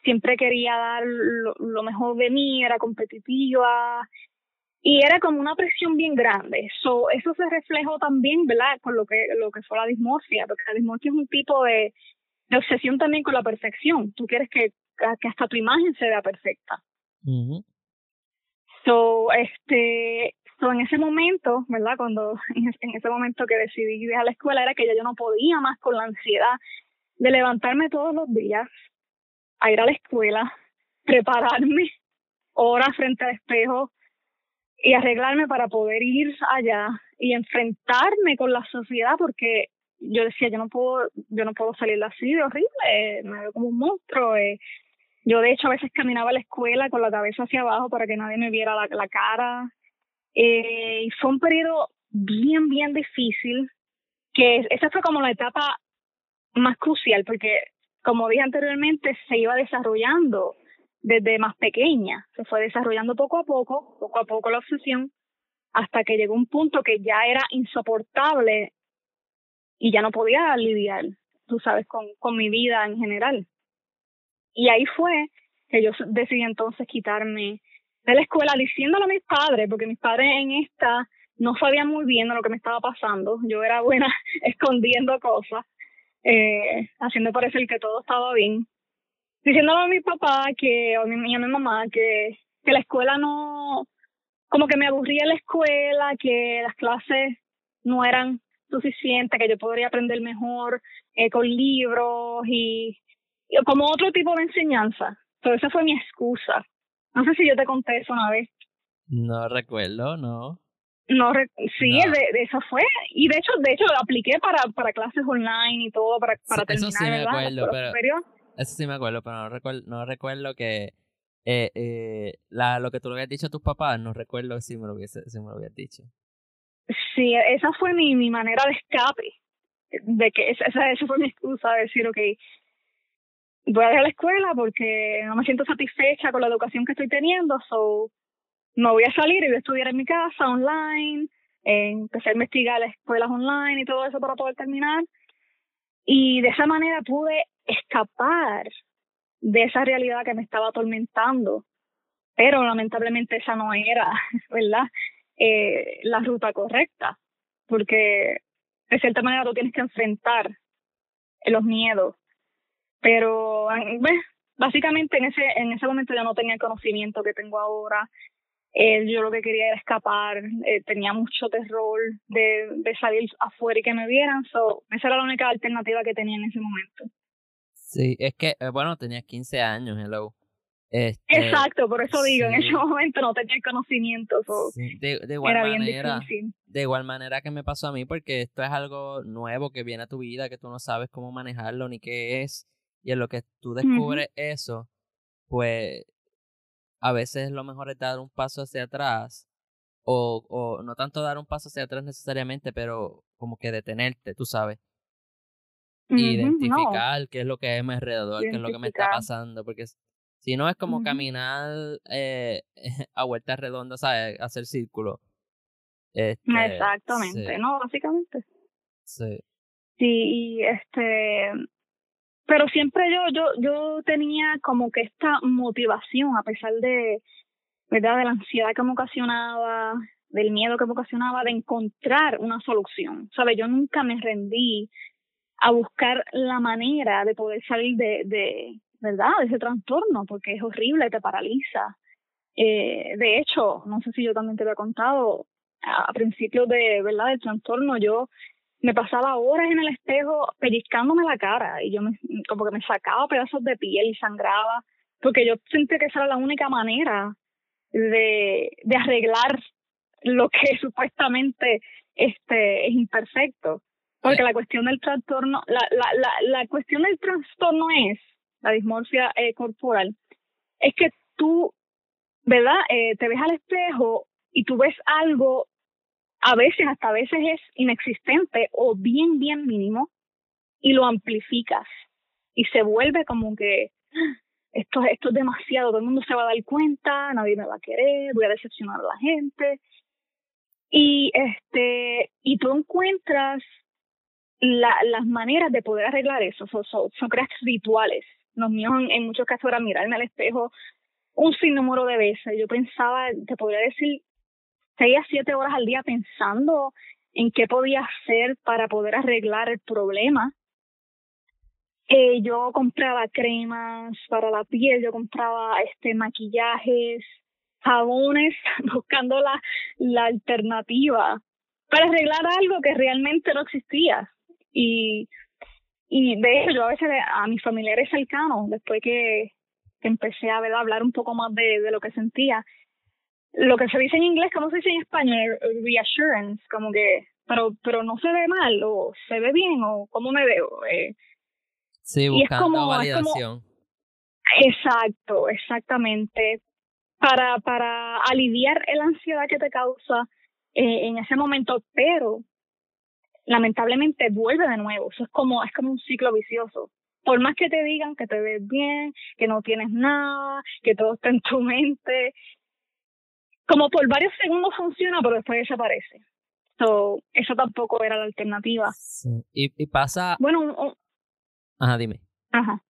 siempre quería dar lo, mejor de mí, era competitiva y era como una presión bien grande. So, eso se reflejó también, ¿verdad? Con lo que, lo que fue la dismorfia, porque la dismorfia es un tipo de, de obsesión también con la perfección. Tú quieres que, que hasta tu imagen se vea perfecta. So, este, so en ese momento, ¿verdad? Cuando, [laughs] en ese momento que decidí dejar la escuela, era que ya yo no podía más con la ansiedad de levantarme todos los días, a ir a la escuela, prepararme horas frente al espejo y arreglarme para poder ir allá y enfrentarme con la sociedad porque yo decía yo no puedo yo no puedo salir así de horrible me veo como un monstruo eh. yo de hecho a veces caminaba a la escuela con la cabeza hacia abajo para que nadie me viera la, cara eh, y fue un periodo bien bien difícil que esa fue como la etapa más crucial porque como dije anteriormente, se iba desarrollando desde más pequeña. Se fue desarrollando poco a poco, poco a poco la obsesión, hasta que llegó un punto que ya era insoportable y ya no podía lidiar, tú sabes, con, con mi vida en general. Y ahí fue que yo decidí entonces quitarme de la escuela diciéndole a mis padres, porque mis padres en esta no sabían muy bien lo que me estaba pasando. Yo era buena [laughs] escondiendo cosas eh, haciendo parecer que todo estaba bien. Diciéndole a mi papá que, o a mi, a mi mamá que, que la escuela no, como que me aburría la escuela, que las clases no eran suficientes, que yo podría aprender mejor eh, con libros y, como otro tipo de enseñanza. Pero esa fue mi excusa. No sé si yo te conté eso una vez. No recuerdo, no. No, sí, De, eso fue. Y de hecho, de hecho, lo apliqué para, para clases online y todo, para, para terminar, eso sí me acuerdo, pero, Eso sí me acuerdo, pero no recuerdo, no recuerdo que eh, eh, la, lo que tú le habías dicho a tus papás, no recuerdo si me lo, hubiese, si me lo habías dicho. Sí, esa fue mi, mi manera de escape. De que esa, esa fue mi excusa de decir, ok, voy a dejar la escuela porque no me siento satisfecha con la educación que estoy teniendo, so me voy a salir y voy a estudiar en mi casa online, empecé a investigar las escuelas online y todo eso para poder terminar. Y de esa manera pude escapar de esa realidad que me estaba atormentando. Pero lamentablemente esa no era, [laughs] ¿verdad? Eh, la ruta correcta, porque de cierta manera tú tienes que enfrentar los miedos. Pero básicamente en ese, en ese momento yo no tenía el conocimiento que tengo ahora. Eh, yo lo que quería era escapar, eh, tenía mucho terror de, de salir afuera y que me vieran, so, esa era la única alternativa que tenía en ese momento. Sí, es que, eh, bueno, tenías 15 años, hello. Este, Exacto, por eso digo, en ese momento no tenía el conocimiento. de, igual manera, De igual manera que me pasó a mí, porque esto es algo nuevo que viene a tu vida, que tú no sabes cómo manejarlo ni qué es, y en lo que tú descubres eso, pues a veces lo mejor es dar un paso hacia atrás, o, o no tanto dar un paso hacia atrás necesariamente, pero como que detenerte, tú sabes. Identificar qué es lo que hay a mi alrededor, qué es lo que me está pasando, porque si no es como caminar eh, [laughs] a vueltas redondas, ¿sabes? Hacer círculo. Este, Exactamente, no, básicamente. Sí. Sí, y este, pero siempre yo, yo, yo tenía como que esta motivación, a pesar de, ¿verdad? De la ansiedad que me ocasionaba, del miedo que me ocasionaba, de encontrar una solución. ¿Sabes? Yo nunca me rendí a buscar la manera de poder salir de, de ¿verdad? De ese trastorno, porque es horrible, te paraliza. Eh, de hecho, no sé si yo también te había contado, a, principios de, ¿verdad? Del trastorno, yo me pasaba horas en el espejo pellizcándome la cara y yo me, como que me sacaba pedazos de piel y sangraba, porque yo sentía que esa era la única manera de, de arreglar lo que [laughs] supuestamente este es imperfecto. Porque la cuestión del trastorno, la, la, la, la cuestión del trastorno es, la dismorfia eh, corporal, es que tú, ¿verdad? Eh, te ves al espejo y tú ves algo a veces, hasta a veces es inexistente o bien, bien mínimo, y lo amplificas y se vuelve como que esto, esto es demasiado, todo el mundo se va a dar cuenta, nadie me va a querer, voy a decepcionar a la gente. Y este, y tú encuentras la, las maneras de poder arreglar eso, son, son, creas rituales. Los míos en, en, muchos casos era mirarme al espejo un sinnúmero de veces. Yo pensaba, te podría decir seis a siete horas al día pensando en qué podía hacer para poder arreglar el problema. Eh, yo compraba cremas para la piel, yo compraba este maquillajes, jabones, [laughs] buscando la, la alternativa para arreglar algo que realmente no existía. Y, y de hecho, yo a veces a mis familiares cercanos, después que, que empecé a, hablar un poco más de, de lo que sentía, lo que se dice en inglés, ¿cómo se dice en español? Reassurance, como que, pero, pero no se ve mal, o se ve bien, o cómo me veo. Eh. Sí, buscando validación. exacto, exactamente. Para, para aliviar la ansiedad que te causa eh, en ese momento, pero lamentablemente vuelve de nuevo. Eso es como, es como un ciclo vicioso. Por más que te digan que te ves bien, que no tienes nada, que todo está en tu mente, como por varios segundos funciona, pero después desaparece. So, eso tampoco era la alternativa. Y, y pasa... Bueno, Ajá, dime. Ajá.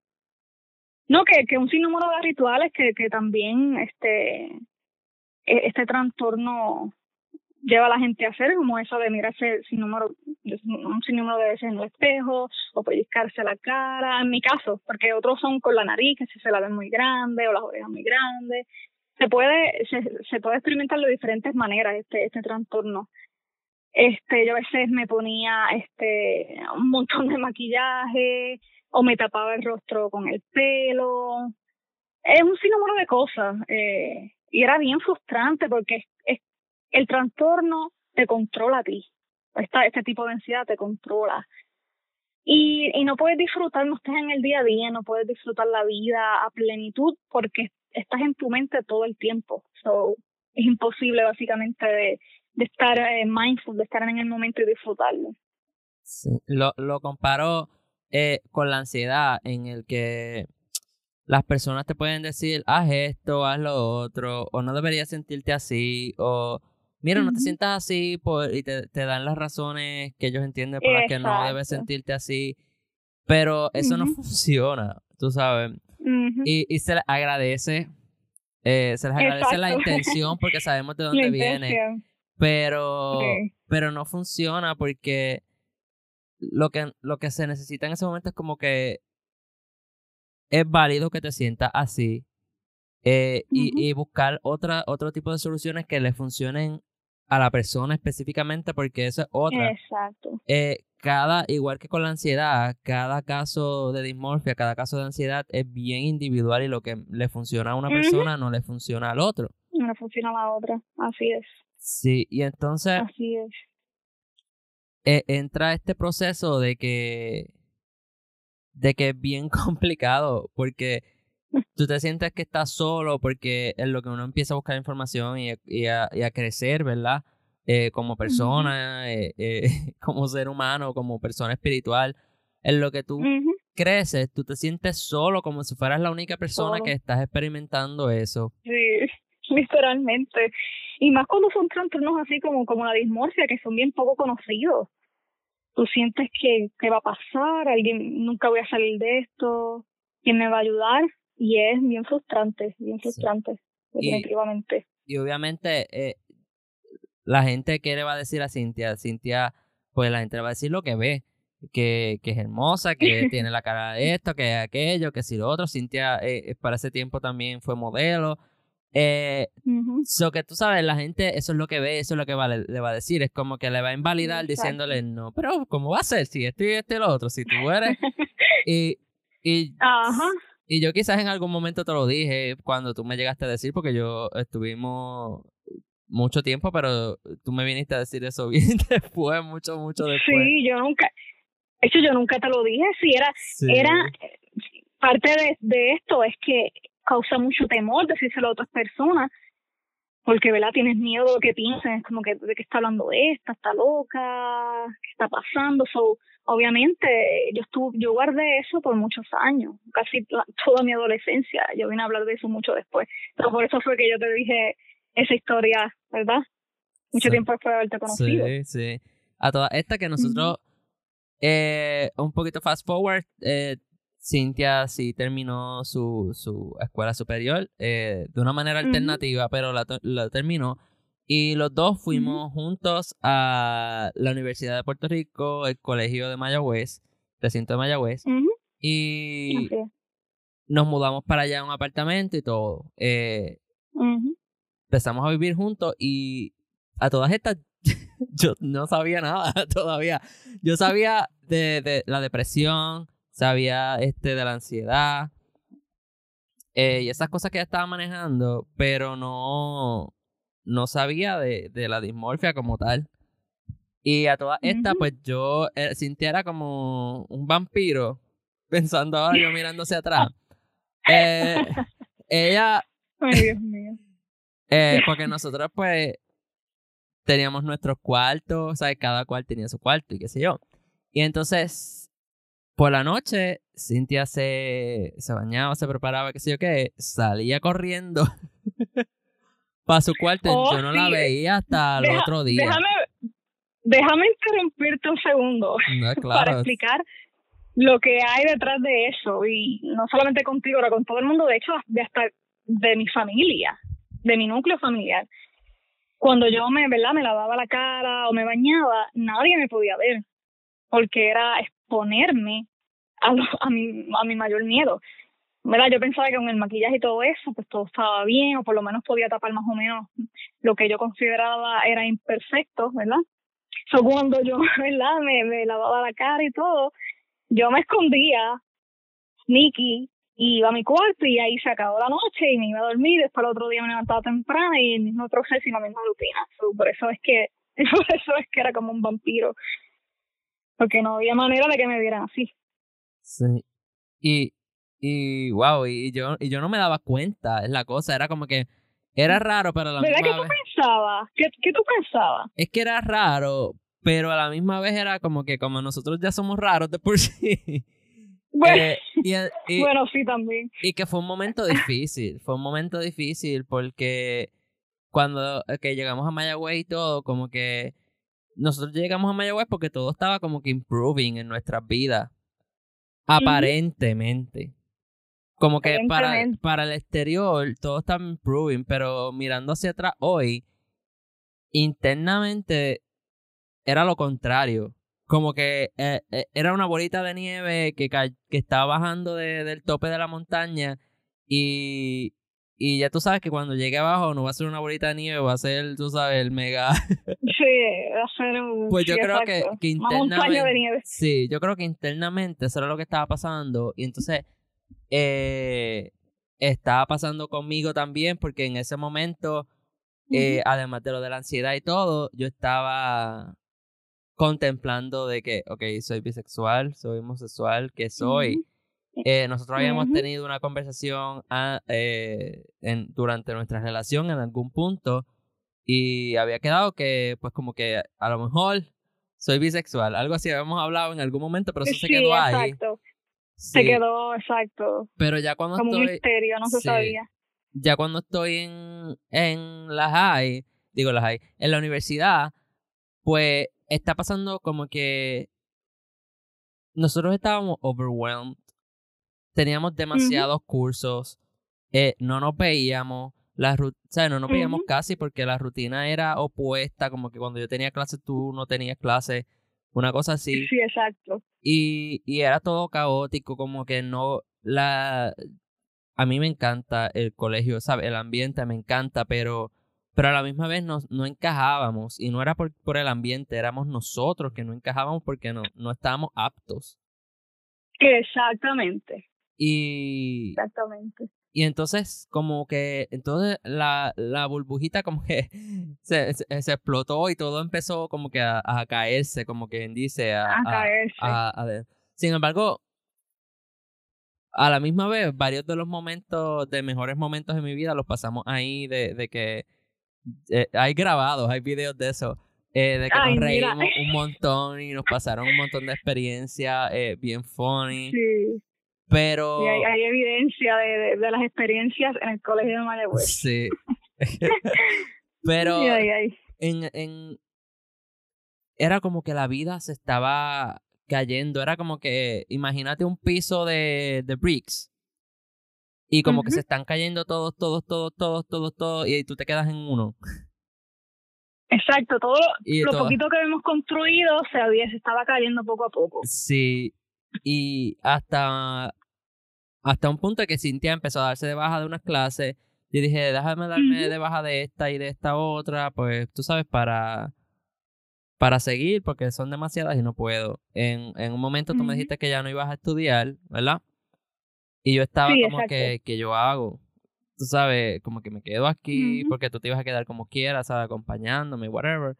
No, que, que un sinnúmero de rituales que, que también este, e, este trastorno lleva a la gente a hacer, como eso de mirarse sin número, un sinnúmero de veces en el espejo, o pellizcarse la cara, en mi caso, porque otros son con la nariz, que si se la ven muy grande, o las orejas muy grandes, se puede, se, se puede experimentar de diferentes maneras este, este trastorno. Este, yo a veces me ponía este un montón de maquillaje o me tapaba el rostro con el pelo. Es un sinnúmero de cosas. Eh, y era bien frustrante porque el trastorno te controla a ti. Este tipo de ansiedad te controla. Y, y no puedes disfrutar, no estás en el día a día, no puedes disfrutar la vida a plenitud porque estás en tu mente todo el tiempo. So, es imposible básicamente de, estar eh, mindful, de estar en el momento y disfrutarlo. Lo comparo eh, con la ansiedad en el que las personas te pueden decir, haz esto, haz lo otro, o no deberías sentirte así, o mira, no te sientas así, por, y te, te, dan las razones que ellos entienden por las que no debes sentirte así, pero eso no funciona, tú sabes. y, y se les agradece, eh, se les agradece la intención [laughs] porque sabemos de dónde viene, pero, pero no funciona porque lo que, lo que se necesita en ese momento es como que es válido que te sientas así eh, y, y, buscar otra, otro tipo de soluciones que le funcionen a la persona específicamente porque eso es otra. Exacto. Eh, cada, igual que con la ansiedad, cada caso de dismorfia, cada caso de ansiedad es bien individual y lo que le funciona a una persona no le funciona al otro. No le funciona a la otra, así es. Sí, y entonces... Así es. E, entra este proceso de que de que es bien [laughs] complicado porque tú te sientes que estás solo porque es lo que uno empieza a buscar información y, y, a, y a, crecer, ¿verdad? Eh, como persona, eh, eh, [laughs] como ser humano, como persona espiritual. En lo que tú creces, tú te sientes solo, como si fueras la única persona que estás experimentando eso. Sí, [laughs] literalmente. Y más cuando son trastornos así como, como la dismorfia, que son bien poco conocidos tú sientes que, que va a pasar, alguien, nunca voy a salir de esto, quién me va a ayudar, y es bien frustrante, bien frustrante, definitivamente. Y, obviamente, eh, la gente, ¿qué le va a decir a Cintia? Cintia, pues la gente le va a decir lo que ve, que, que es hermosa, que tiene la cara de esto, que aquello, que si lo otro. Cintia eh, para ese tiempo también fue modelo. Eh, que tú sabes, la gente, eso es lo que ve, eso es lo que va, le, va a decir. Es como que le va a invalidar diciéndole, no, pero ¿cómo va a ser? Si esto y esto y lo otro, si tú eres. [laughs] y, y, y yo quizás en algún momento te lo dije cuando tú me llegaste a decir, porque yo estuvimos mucho tiempo, pero tú me viniste a decir eso [laughs] bien después, mucho, mucho después. Sí, yo nunca, hecho yo nunca te lo dije, si era, era parte de, de esto es que causa mucho temor decírselo a otras personas, porque, ¿verdad? Tienes miedo de que piensen, es como que de que está hablando esta, está loca, ¿qué está pasando? So, obviamente, yo estuve, yo guardé eso por muchos años, casi toda mi adolescencia, yo vine a hablar de eso mucho después, pero por eso fue que yo te dije esa historia, ¿verdad? Mucho tiempo después de haberte conocido. Sí, sí. A toda esta que nosotros, eh, un poquito fast forward, eh, Cintia sí terminó su, su escuela superior eh, de una manera alternativa, pero la, terminó. Y los dos fuimos juntos a la Universidad de Puerto Rico, el Colegio de Mayagüez, recinto de Mayagüez. Y nos mudamos para allá a un apartamento y todo. Eh, empezamos a vivir juntos y a todas estas [laughs] yo no sabía nada [laughs] todavía. Yo sabía de, de la depresión, sabía este, de la ansiedad eh, y esas cosas que ella estaba manejando, pero no, no sabía de, de la dismorfia como tal. Y a toda esta, pues yo eh, sintiera como un vampiro, [laughs] pensando ahora yo mirando hacia atrás. Eh, [laughs] ella... Ay, Dios mío. [laughs] Eh, porque nosotros pues teníamos nuestros cuartos, ¿sabes? Cada cual tenía su cuarto y qué sé yo. Y entonces por la noche, Cintia se, se bañaba, se preparaba, qué sé yo qué, salía corriendo [laughs] para su cuarto. yo oh, no la veía hasta el otro día. Déjame, déjame interrumpirte un segundo [laughs] para explicar lo que hay detrás de eso. Y no solamente contigo, pero con todo el mundo, de hecho, de hasta de mi familia, de mi núcleo familiar. Cuando yo me, ¿verdad? me lavaba la cara o me bañaba, nadie me podía ver porque era exponerme a, a, mi, a mi mayor miedo. ¿verdad? Yo pensaba que con el maquillaje y todo eso, pues todo estaba bien, o por lo menos podía tapar más o menos lo que yo consideraba era imperfecto, ¿verdad? So, cuando yo, [laughs] ¿verdad? Me, lavaba la cara y todo, yo me escondía, Nicky, y iba a mi cuarto y ahí se acabó la noche y me iba a dormir, después el otro día me levantaba temprano y el mismo proceso y la misma rutina. por eso es que, [laughs] por eso es que era como un vampiro porque no había manera de que me vieran así. Sí. Y, y wow, y yo, y yo no me daba cuenta, es la cosa, era como que era raro, pero a la ¿Verdad misma que tú pensabas? ¿Qué, ¿Qué tú pensabas? Es que era raro, pero a la misma vez era como que como nosotros ya somos raros de por [laughs] sí. Bueno, [laughs] bueno, sí, también. Y que fue un momento difícil, fue un momento difícil porque cuando que llegamos a Mayagüez y todo, como que nosotros llegamos a Mayagüez porque todo estaba como que improving en nuestras vidas. Aparentemente. Como que para, para el exterior todo está improving, pero mirando hacia atrás hoy, internamente era lo contrario. Como que eh, eh, era una bolita de nieve que, que estaba bajando de, del tope de la montaña y, y ya tú sabes que cuando llegue abajo no va a ser una bolita de nieve, va a ser, tú sabes, el mega. [laughs] sí, va a ser un. Pues yo creo que, que internamente. De nieve. Sí, yo creo que internamente eso era lo que estaba pasando. Y entonces eh, estaba pasando conmigo también, porque en ese momento, eh, además de lo de la ansiedad y todo, yo estaba contemplando de que, ok, soy bisexual, soy homosexual, que soy. Eh, nosotros habíamos tenido una conversación ah, eh, en, durante nuestra relación en algún punto y había quedado que, pues, como que a lo mejor soy bisexual. Algo así habíamos hablado en algún momento, pero eso se quedó ahí. Exacto. Se quedó, exacto. Pero ya cuando Como estoy. un misterio, no se sabía. Ya cuando estoy en, en la high, digo la high, en la universidad, pues está pasando como que nosotros estábamos overwhelmed teníamos demasiados cursos, eh, no nos veíamos, la o sea, no nos veíamos casi porque la rutina era opuesta, como que cuando yo tenía clase tú no tenías clase, una cosa así. Sí, exacto. Y, y era todo caótico, como que no, la, a mí me encanta el colegio, ¿sabes? El ambiente me encanta, pero, pero a la misma vez no, no encajábamos y no era por, por el ambiente, éramos nosotros que no encajábamos porque no, no estábamos aptos. Exactamente. Y. Exactamente. Y entonces, como que, entonces la, la burbujita como que [laughs] se, se, explotó y todo empezó como que a, a caerse, como que dice, a, a caerse. A, Sin embargo, a la misma vez, varios de los momentos, de mejores momentos de mi vida, los pasamos ahí, de, de que eh, hay grabados, hay videos de eso, eh, de que nos reímos un montón y nos pasaron un montón de experiencias eh, bien funny. [laughs] Sí. Pero... Y hay, evidencia de, de, las experiencias en el colegio de Mayagüez. Sí. [laughs] Pero En, en... Era como que la vida se estaba cayendo. Era como que, imagínate un piso de, de bricks. Y como que se están cayendo todos, todos, todos, todos, todos, todos. Y tú te quedas en uno. Exacto, todo lo, lo poquito que hemos construido se, había, se estaba cayendo poco a poco. Sí, y hasta, hasta un punto que Cintia empezó a darse de baja de unas clases. Y dije, déjame darme de baja de esta y de esta otra, pues tú sabes, para, para seguir, porque son demasiadas y no puedo. En, en un momento tú me dijiste que ya no ibas a estudiar, ¿verdad? Y yo estaba como que, que yo hago. Tú sabes, como que me quedo aquí porque tú te ibas a quedar como quieras, ¿sabes? Acompañándome, whatever.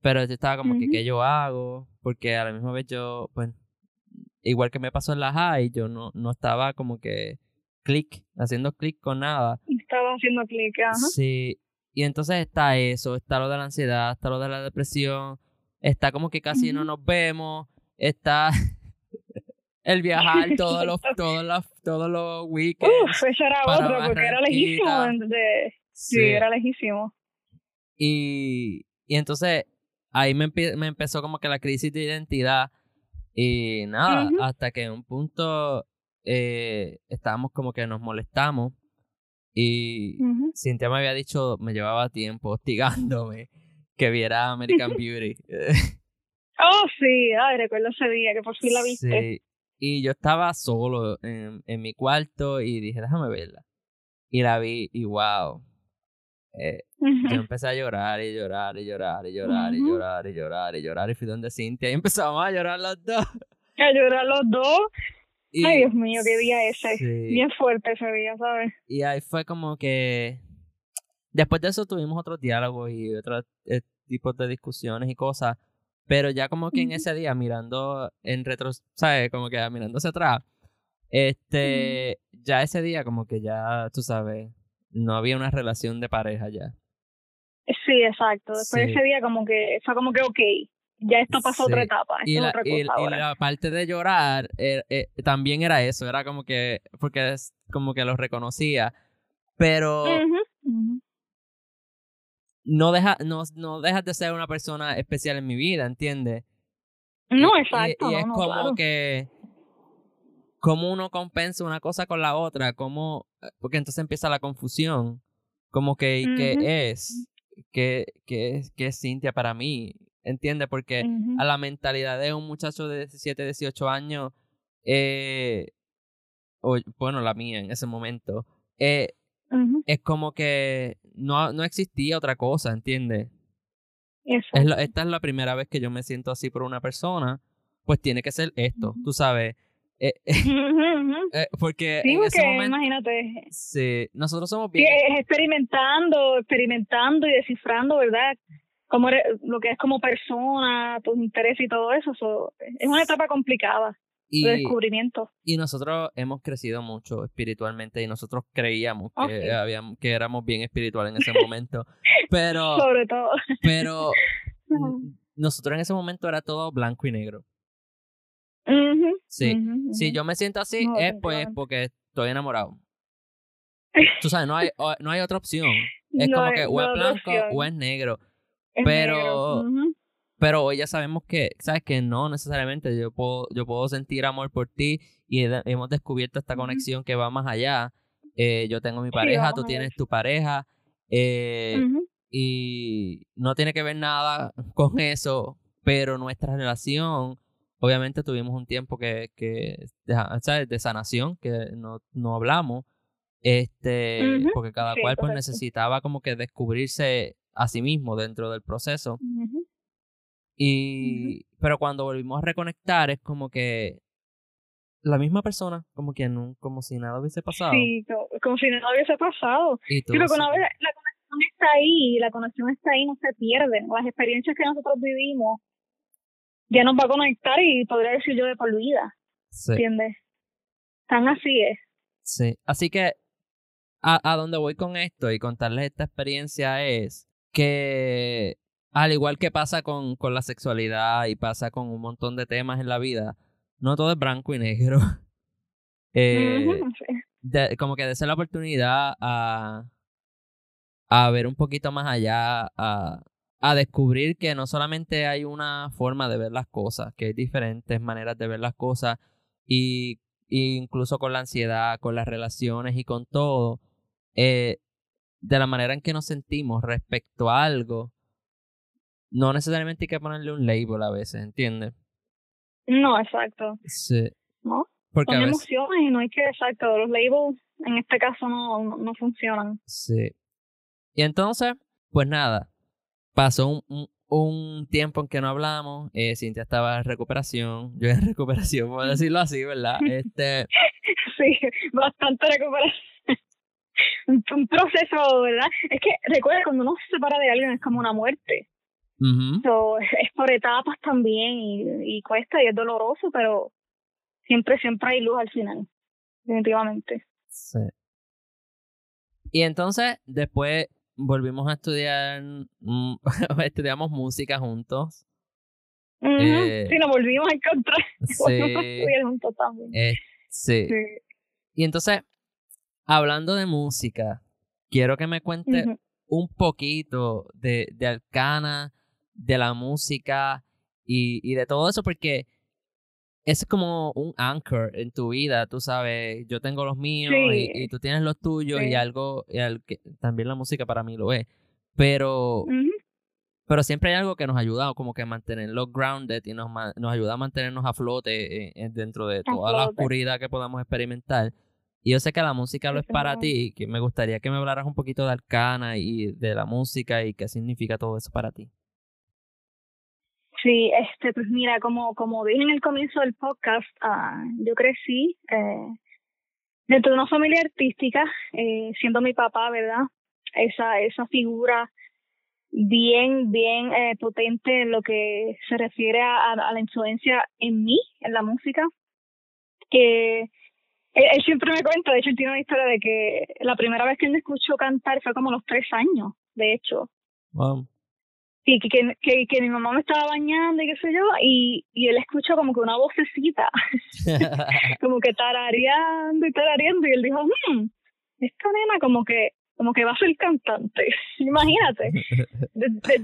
Pero yo estaba como que, ¿qué yo hago? Porque a la misma vez yo, pues, igual que me pasó en la high, yo no, no estaba como que clic, haciendo clic con nada. Estaba haciendo clic, ajá. Sí, y entonces está eso, está lo de la ansiedad, está lo de la depresión, está como que casi no nos vemos, está [laughs] el viajar [laughs] todos los, todos los, todos los weekends. Uf, eso era otro, porque era lejísimo. Sí. era lejísimo. Y, y entonces ahí me, me empezó como que la crisis de identidad y nada, hasta que en un punto eh, estábamos como que nos molestamos y Cintia me había dicho, me llevaba tiempo hostigándome que viera American [laughs] Beauty. oh, sí, ay, recuerdo ese día que por fin la viste. Sí, y yo estaba solo en, en mi cuarto y dije, déjame verla. Y la vi y wow, eh, yo empecé a llorar y llorar y llorar y llorar y llorar y llorar y llorar y fui donde Cintia y [laughs] empezamos a llorar los dos. A llorar los dos. Ay, Dios mío, qué día ese. Bien fuerte ese día, ¿sabes? Y ahí fue como que... Después de eso tuvimos otros diálogos y otros eh, tipos de discusiones y cosas. Pero ya como que en ese día, mirando en retro, ¿sabes? Como que mirando hacia atrás. Este, ya ese día como que ya, tú sabes, no había una relación de pareja ya. Sí, exacto. Después de ese día como que fue como que ok. ya esto pasó a otra etapa. y, la, y, la parte de llorar eh, eh, también era eso, era como que, porque es como que lo reconocía, pero no deja, no, no dejas de ser una persona especial en mi vida, ¿entiendes? No, exacto. Y, es como que cómo uno compensa una cosa con la otra, cómo, porque entonces empieza la confusión, como que, ¿qué es? ¿Qué, qué, es, ¿Qué es Cintia para mí? ¿Entiendes? Porque a la mentalidad de un muchacho de 17, 18 años, eh, o, bueno, la mía en ese momento, eh, es como que no, no existía otra cosa, ¿entiendes? Es esta es la primera vez que yo me siento así por una persona, pues tiene que ser esto, tú sabes. Eh, [laughs] eh, porque en ese momento, imagínate. Sí, nosotros somos bien. experimentando, experimentando y descifrando, ¿verdad? Como lo que es como persona, tus intereses y todo eso. es una etapa complicada y, de descubrimiento. Y nosotros hemos crecido mucho espiritualmente y nosotros creíamos que, habíamos, que éramos bien espirituales en ese momento. pero. [laughs] Sobre todo. Pero. [laughs] nosotros en ese momento era todo blanco y negro. Sí. Si yo me siento así, es pues porque estoy enamorado. [laughs] Tú sabes, no hay, no hay otra opción. Es como que o es blanco o es negro. pero. Pero hoy ya sabemos que, ¿sabes? Que no necesariamente yo puedo, yo puedo sentir amor por ti y hemos descubierto esta conexión que va más allá. Eh, yo tengo mi pareja, tú tienes tu pareja eh, y no tiene que ver nada con eso, pero nuestra relación, obviamente tuvimos un tiempo que, que ¿sabes? De sanación, que no, no hablamos, este, porque cada cual pues necesitaba como que descubrirse a sí mismo dentro del proceso. Y, pero cuando volvimos a reconectar es como que la misma persona, como que no, como si nada hubiese pasado. Sí, como, si nada hubiese pasado. Y Pero una vez la conexión está ahí, la conexión está ahí, no se pierde. Las experiencias que nosotros vivimos ya nos va a conectar y podría decir yo de por vida. Sí. ¿Entiendes? Tan así es. Sí, así que a, a donde voy con esto y contarles esta experiencia es que al igual que pasa con, con la sexualidad y pasa con un montón de temas en la vida, no todo es blanco y negro. [laughs] Eh, como que de la oportunidad a, a ver un poquito más allá, a, a descubrir que no solamente hay una forma de ver las cosas, que hay diferentes maneras de ver las cosas y, incluso con la ansiedad, con las relaciones y con todo, eh, de la manera en que nos sentimos respecto a algo, no necesariamente hay que ponerle un label a veces, ¿entiendes? No, exacto. Sí. ¿No? Porque Son emociones y no hay que, exacto, los labels en este caso no, no, funcionan. Sí. Y entonces, pues nada, pasó un, un, tiempo en que no hablamos, eh, Cintia estaba en recuperación, [laughs] yo en recuperación, por decirlo así, ¿verdad? [laughs] Este... sí, bastante recuperación. un, un proceso, ¿verdad? Es que recuerda, cuando uno se separa de alguien es como una muerte es por etapas también y, y cuesta y es doloroso, pero siempre, siempre hay luz al final, definitivamente. Sí. Y entonces, después volvimos a estudiar, mm, [laughs] estudiamos música juntos. Eh, sí, nos volvimos a encontrar. [laughs] Sí. juntos también. Eh, sí. Y entonces, hablando de música, quiero que me cuente un poquito de, de Alcana de la música y, y de todo eso, porque es como un anchor en tu vida, tú sabes, yo tengo los míos y, tú tienes los tuyos y algo, y que también la música para mí lo es, pero, pero siempre hay algo que nos ayuda como que mantenerlo grounded y nos, nos ayuda a mantenernos a flote eh, dentro de toda la oscuridad que podamos experimentar. Y yo sé que la música lo es para ti, que me gustaría que me hablaras un poquito de Arcana y de la música y qué significa todo eso para ti. Sí, este, pues mira, como, como dije en el comienzo del podcast, uh, yo crecí eh, dentro de una familia artística, eh, siendo mi papá, ¿verdad? Esa, esa figura bien, bien eh, potente en lo que se refiere a, a, la influencia en mí, en la música, que él, siempre me cuenta, de hecho él tiene una historia de que la primera vez que él me escuchó cantar fue como los tres años, de hecho. Wow. Y que, que, que, mi mamá me estaba bañando y qué sé yo, y, y él escuchó como que una vocecita, [laughs] como que tarareando y tarareando, y él dijo, hmm, esta nena como que como que va a ser cantante, [laughs] imagínate, desde,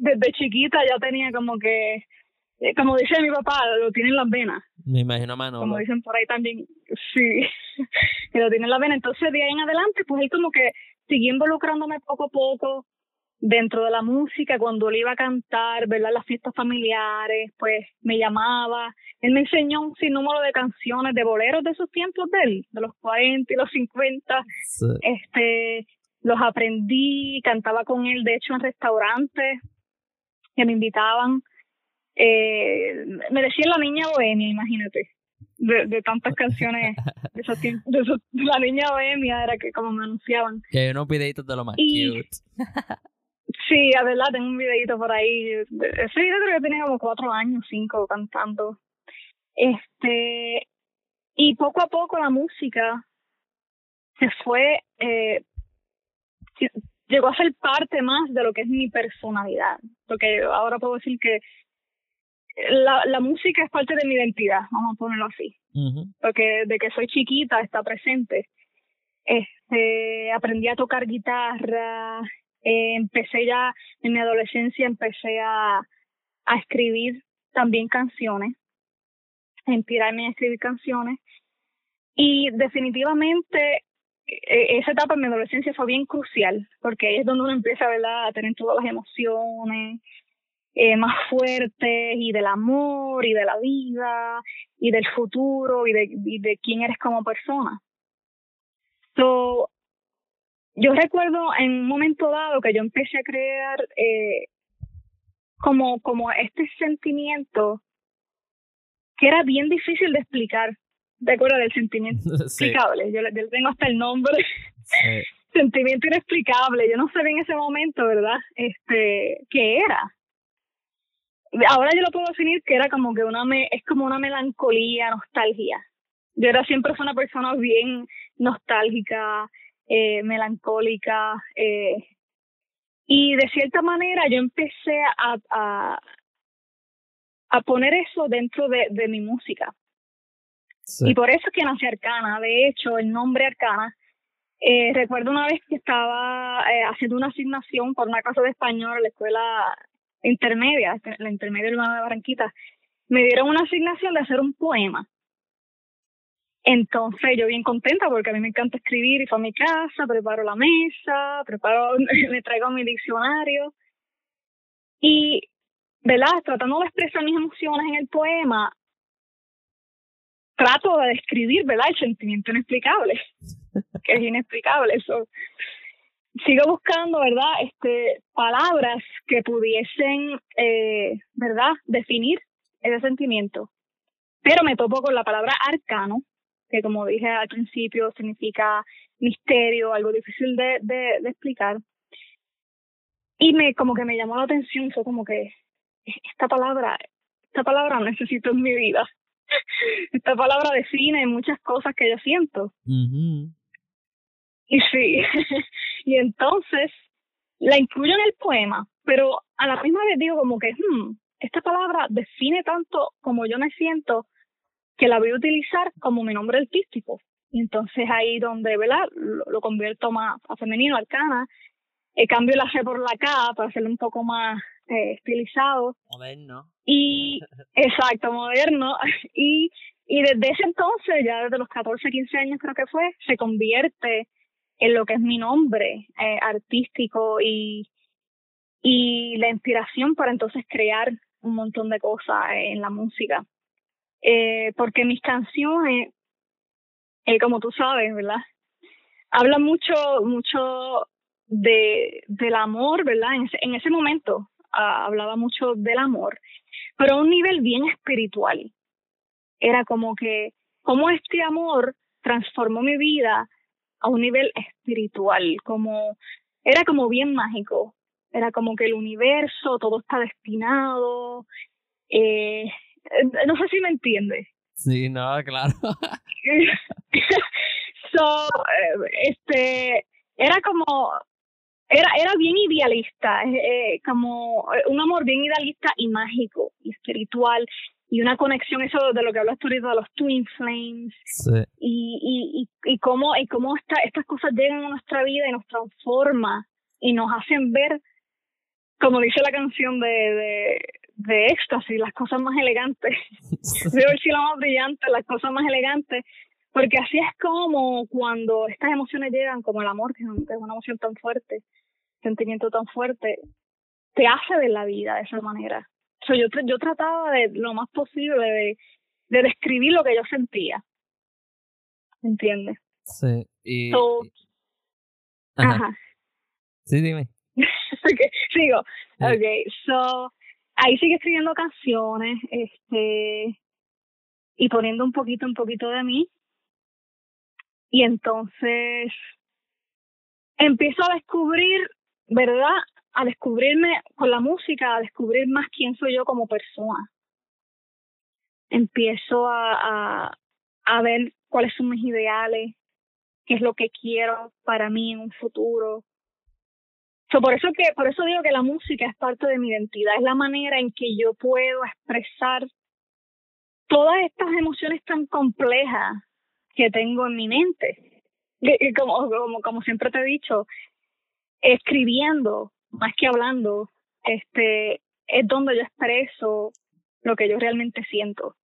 desde, chiquita ya tenía como que, eh, como dice mi papá, lo tiene en las venas. Me imagino mano. Como dicen por ahí también, sí, [laughs] que lo tiene en las venas. Entonces de ahí en adelante, pues él como que siguió involucrándome poco a poco, dentro de la música, cuando él iba a cantar, ¿verdad? Las fiestas familiares, pues me llamaba. Él me enseñó un sinnúmero de canciones, de boleros de esos tiempos de él, de los 40 y los 50. Este, los aprendí, cantaba con él, de hecho, en restaurantes que me invitaban. Eh, me decía la niña bohemia, imagínate. De, de, tantas canciones [laughs] de esos tiempos, de, la niña bohemia era que como me anunciaban. Que hay unos videitos de lo más cute. Sí, a verdad, tengo un videito por ahí. Ese video creo que tenía como cuatro años, cinco, cantando. Este, y poco a poco la música se fue, eh, llegó a ser parte más de lo que es mi personalidad. Porque ahora puedo decir que la, la música es parte de mi identidad, vamos a ponerlo así. Porque de que soy chiquita está presente. Este, aprendí a tocar guitarra, eh, empecé ya en mi adolescencia, empecé a, a escribir también canciones, a inspirarme a escribir canciones. Y definitivamente e, esa etapa en mi adolescencia fue bien crucial, porque ahí es donde uno empieza ¿verdad? a tener todas las emociones eh, más fuertes y del amor y de la vida y del futuro y de, y de quién eres como persona. So, yo recuerdo en un momento dado que yo empecé a crear eh, como, como este sentimiento que era bien difícil de explicar. ¿De acuerdo? Del sentimiento [laughs] inexplicable. Yo, yo tengo hasta el nombre. [laughs] sentimiento inexplicable. Yo no sabía en ese momento, ¿verdad? Este, ¿qué era? Ahora yo lo puedo definir que era como que una me, es como una melancolía, nostalgia. Yo era siempre una persona bien nostálgica, eh, melancólica. Eh, y de cierta manera yo empecé a, a, a poner eso dentro de, de mi música. Y por eso es que nace Arcana. De hecho, el nombre Arcana, eh, recuerdo una vez que estaba eh, haciendo una asignación por una casa de español en la escuela intermedia, la intermedia urbana de Barranquita, me dieron una asignación de hacer un poema. Entonces yo bien contenta porque a mí me encanta escribir y fue a mi casa, preparo la mesa, preparo, [laughs] me traigo mi diccionario y, ¿verdad? Tratando de expresar mis emociones en el poema, trato de describir, ¿verdad? El sentimiento inexplicable, [laughs] que es inexplicable. Eso. Sigo buscando, ¿verdad? Este, palabras que pudiesen, eh, ¿verdad? Definir ese sentimiento. Pero me topo con la palabra arcano, que como dije al principio significa misterio, algo difícil de, de, explicar. Y me como que me llamó la atención, fue como que esta palabra, esta palabra necesito en mi vida. [laughs] esta palabra define muchas cosas que yo siento. Y sí, [laughs] y entonces la incluyo en el poema, pero a la misma vez digo como que, hmm, esta palabra define tanto como yo me siento que la voy a utilizar como mi nombre artístico. Y entonces ahí donde, ¿verdad? Lo, convierto más a femenino, arcana. Eh, cambio la G por la K para hacerlo un poco más eh, estilizado. Moderno. Y, [laughs] exacto, moderno. [laughs] Y, y desde ese entonces, ya desde los 14, 15 años creo que fue, se convierte en lo que es mi nombre eh, artístico y, y la inspiración para entonces crear un montón de cosas en la música eh, porque mis canciones, eh, como tú sabes, ¿verdad? Hablan mucho, mucho de, del amor, ¿verdad? En ese, en ese momento ah, hablaba mucho del amor, pero a un nivel bien espiritual. Era como que, cómo este amor transformó mi vida a un nivel espiritual, como, era como bien mágico. Era como que el universo, todo está destinado, eh, no sé si me entiende. Sí, no, claro. [laughs] [laughs] so, eh, este, era como, era, era bien idealista, eh, como un amor bien idealista y mágico y espiritual y una conexión, eso de lo que hablas tú ahorita, de los twin flames, y, y, y, cómo, y cómo estas cosas llegan a nuestra vida y nos transforman y nos hacen ver, como dice la canción de, de, de éxtasis, las cosas más elegantes, de ver si la más brillante, las cosas más elegantes, porque así es como cuando estas emociones llegan, como el amor, que es una emoción tan fuerte, sentimiento tan fuerte, te hace ver la vida de esa manera yo, yo trataba de lo más posible de, de describir lo que yo sentía. ¿Entiendes? Sí. Y, Ajá. Sí, dime. [laughs] sigo. Okay, so ahí sigue escribiendo canciones, este, y poniendo un poquito, un poquito de mí. Y entonces empiezo a descubrir, ¿verdad? a descubrirme con la música, a descubrir más quién soy yo como persona. Empiezo a, a, a ver cuáles son mis ideales, qué es lo que quiero para mí en un futuro. So, por eso que por eso digo que la música es parte de mi identidad, es la manera en que yo puedo expresar todas estas emociones tan complejas que tengo en mi mente. Como, como, como siempre te he dicho, escribiendo más que hablando, este, es donde yo expreso lo que yo realmente siento.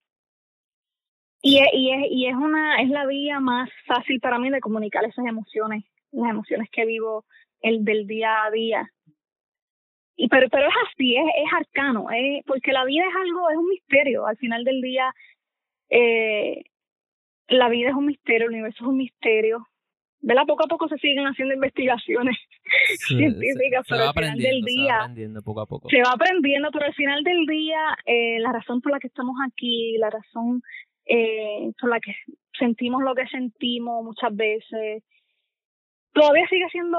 Y es, y es, y es una, es la vía más fácil para mí de comunicar esas emociones, las emociones que vivo el del día a día. Y pero, pero es así, es, es arcano, es, porque la vida es algo, es un misterio. Al final del día, eh, la vida es un misterio, el universo es un misterio. ¿verdad? Poco a poco se siguen haciendo investigaciones [laughs] científicas, pero al final del día... Se va aprendiendo poco a poco. Se va aprendiendo, pero al final del día eh, la razón por la que estamos aquí, la razón eh, por la que sentimos lo que sentimos muchas veces, todavía sigue siendo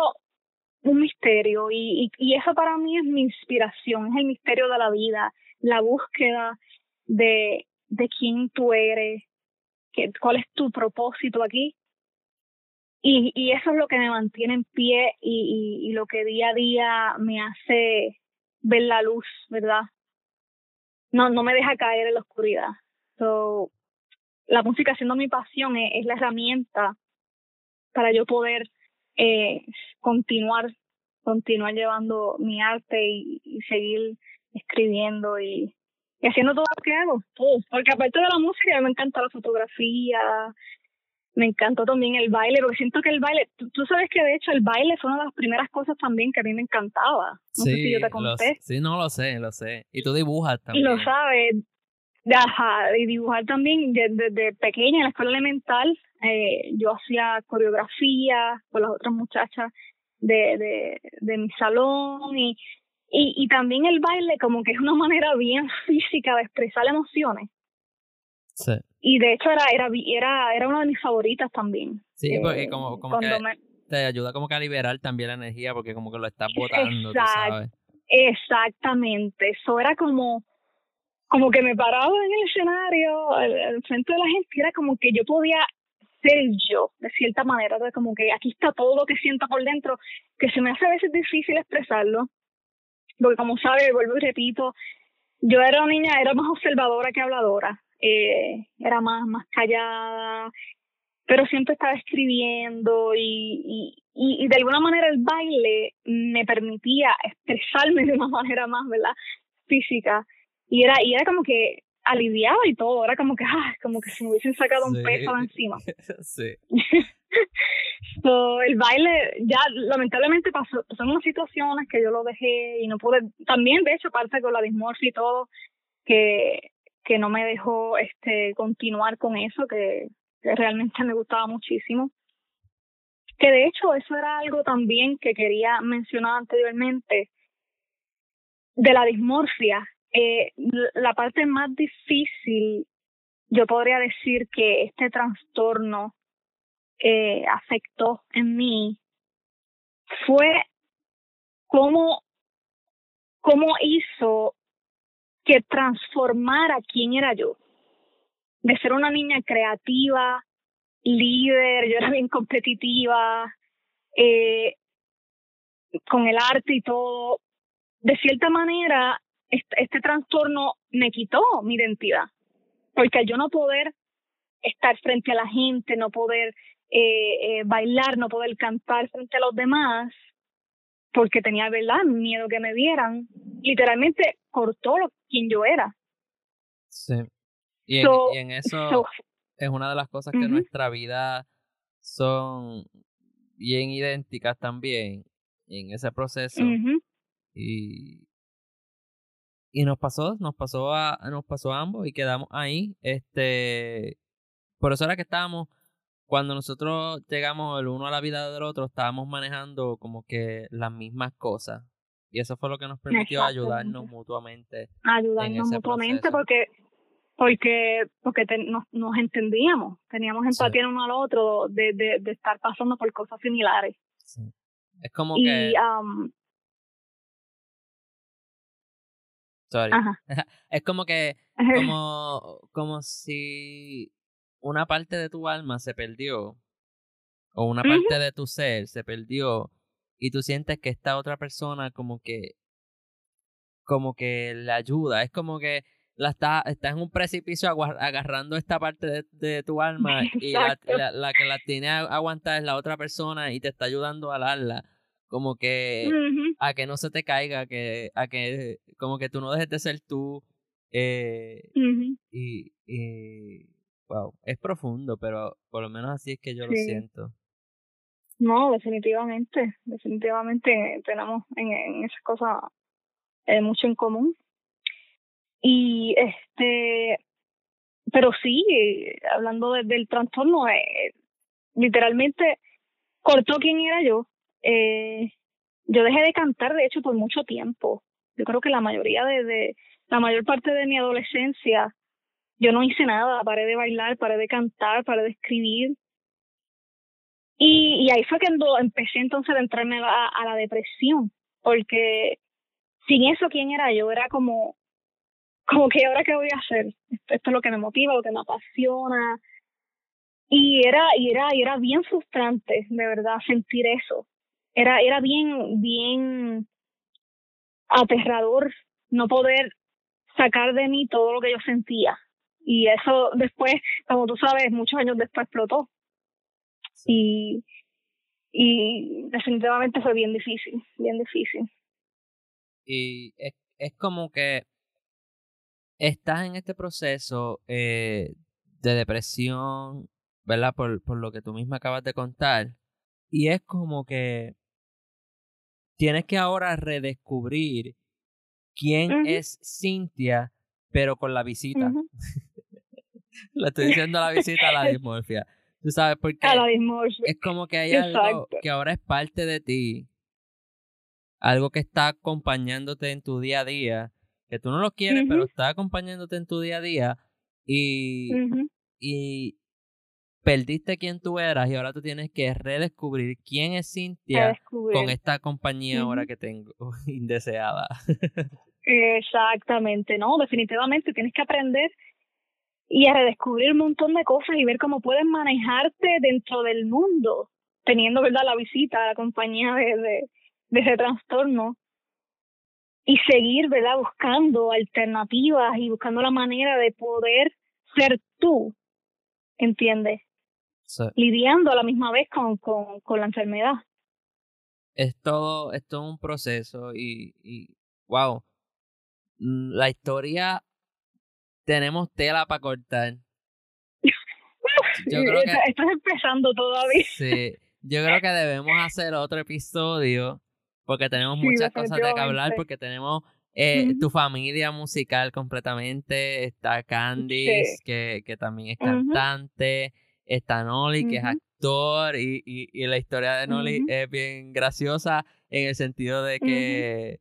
un misterio y, y, y eso para mí es mi inspiración, es el misterio de la vida, la búsqueda de, de quién tú eres, que, cuál es tu propósito aquí y, y eso es lo que me mantiene en pie y, y, lo que día a día me hace ver la luz, ¿verdad? No, no me deja caer en la oscuridad. So, la música siendo mi pasión es, la herramienta para yo poder eh, continuar, continuar llevando mi arte y, y seguir escribiendo y, y haciendo todo lo que hago, todo. Porque aparte de la música, me encanta la fotografía, me encantó también el baile, porque siento que el baile, tú, sabes que de hecho el baile fue una de las primeras cosas también que a mí me encantaba. No sí, sé si yo te conté. sí, no lo sé, lo sé. Y tú dibujas también. Lo sabes. Ajá, y dibujar también desde, pequeña en la escuela elemental. Eh, yo hacía coreografía con las otras muchachas de, de, de mi salón y, y, y también el baile como que es una manera bien [laughs] física de expresar emociones. Sí y de hecho era era era era una de mis favoritas también sí porque eh, como, como que te ayuda como que a liberar también la energía porque como que lo estás botando sabes exactamente eso era como como que me paraba en el escenario al, frente de la gente era como que yo podía ser yo de cierta manera como que aquí está todo lo que siento por dentro que se me hace a veces difícil expresarlo porque como sabes vuelvo y repito yo era niña era más observadora que habladora eh, era más, más callada, pero siempre estaba escribiendo y, y, y, de alguna manera el baile me permitía expresarme [laughs] de una manera más, ¿verdad? Física. Y era, y era como que aliviado y todo, era como que, ah, como que si me hubiesen sacado un peso encima. [laughs] sí. [laughs] so, el baile ya lamentablemente pasó, pasaron unas situaciones que yo lo dejé y no pude, también de hecho parte con la dismorfia y todo, que que no me dejó este continuar con eso que, realmente me gustaba muchísimo que de hecho eso era algo también que quería mencionar anteriormente de la dismorfia eh, la parte más difícil yo podría decir que este trastorno eh, afectó en mí fue cómo cómo hizo que transformara quién era yo. De ser una niña creativa, líder, yo era bien competitiva, eh, con el arte y todo, de cierta manera, este, este trastorno me quitó mi identidad, porque al yo no poder estar frente a la gente, no poder eh, eh, bailar, no poder cantar frente a los demás, porque tenía, ¿verdad?, miedo que me vieran, literalmente cortó lo, quien yo era. Sí. Y en, eso es una de las cosas que en nuestra vida son bien idénticas también en ese proceso. Y y nos pasó, nos pasó a, nos pasó a ambos y quedamos ahí. Este, por eso era que estábamos, cuando nosotros llegamos el uno a la vida del otro, estábamos manejando como que las mismas cosas. Y eso fue lo que nos permitió ayudarnos mutuamente. Ayudarnos mutuamente porque porque porque nos, entendíamos, teníamos empatía uno al otro de, de, de, estar pasando por cosas similares. Es como que [laughs] es como que, [laughs] como, como si una parte de tu alma se perdió, o una parte de tu ser se perdió, y tú sientes que esta otra persona como que, como que le ayuda, es como que la está, está en un precipicio agarrando esta parte de, tu [laughs] alma y la, la, que la tiene a aguantar es la otra persona y te está ayudando a darla como que a que no se te caiga, que a que como que tú no dejes de ser tú. Eh, y, y, wow, es profundo, pero por lo menos así es que yo lo siento. No, definitivamente, definitivamente tenemos en, en esas cosas eh, mucho en común. Y este, pero sí, hablando del trastorno, eh, literalmente cortó quién era yo, eh, yo dejé de cantar, de hecho, por mucho tiempo. Yo creo que la mayoría de, la mayor parte de mi adolescencia, yo no hice nada, paré de bailar, paré de cantar, paré de escribir. Y, ahí fue cuando empecé entonces a entrarme a, a la depresión, porque sin eso, ¿quién era yo? Era como, como que ahora qué voy a hacer? Esto, esto es lo que me motiva, lo que me apasiona. Y era, y era, y era bien frustrante, de verdad, sentir eso era, era bien, bien aterrador no poder sacar de mí todo lo que yo sentía. Y eso después, como tú sabes, muchos años después explotó. Y, y definitivamente fue bien difícil, bien difícil. Y es, es como que estás en este proceso eh, de depresión, ¿verdad? Por, por lo que tú misma acabas de contar. Y es como que tienes que ahora redescubrir quién es Cintia, pero con la visita. [laughs] Le estoy diciendo la visita a la dismorfia. Tú sabes, porque es como que hay algo que ahora es parte de ti, algo que está acompañándote en tu día a día, que tú no lo quieres, pero está acompañándote en tu día a día y, y perdiste quién tú eras y ahora tú tienes que redescubrir quién es Cintia con esta compañía ahora que tengo [laughs] indeseada. Exactamente, no, definitivamente tienes que aprender y a redescubrir un montón de cosas y ver cómo puedes manejarte dentro del mundo, teniendo, ¿verdad?, la visita a la compañía de, de, de ese trastorno y seguir, ¿verdad?, buscando alternativas y buscando la manera de poder ser tú, ¿entiendes? Lidiando a la misma vez con, con, con la enfermedad. Es todo, es todo un proceso y, y wow, mm, la historia tenemos tela para cortar. Yo [laughs] creo que, estás empezando todavía. Sí, yo creo que debemos hacer otro episodio porque tenemos muchas cosas de que hablar, porque tenemos eh, tu familia musical completamente, está Candice, que, que también es cantante, está Noli, que es actor, y, y, y, la historia de Noli es bien graciosa en el sentido de que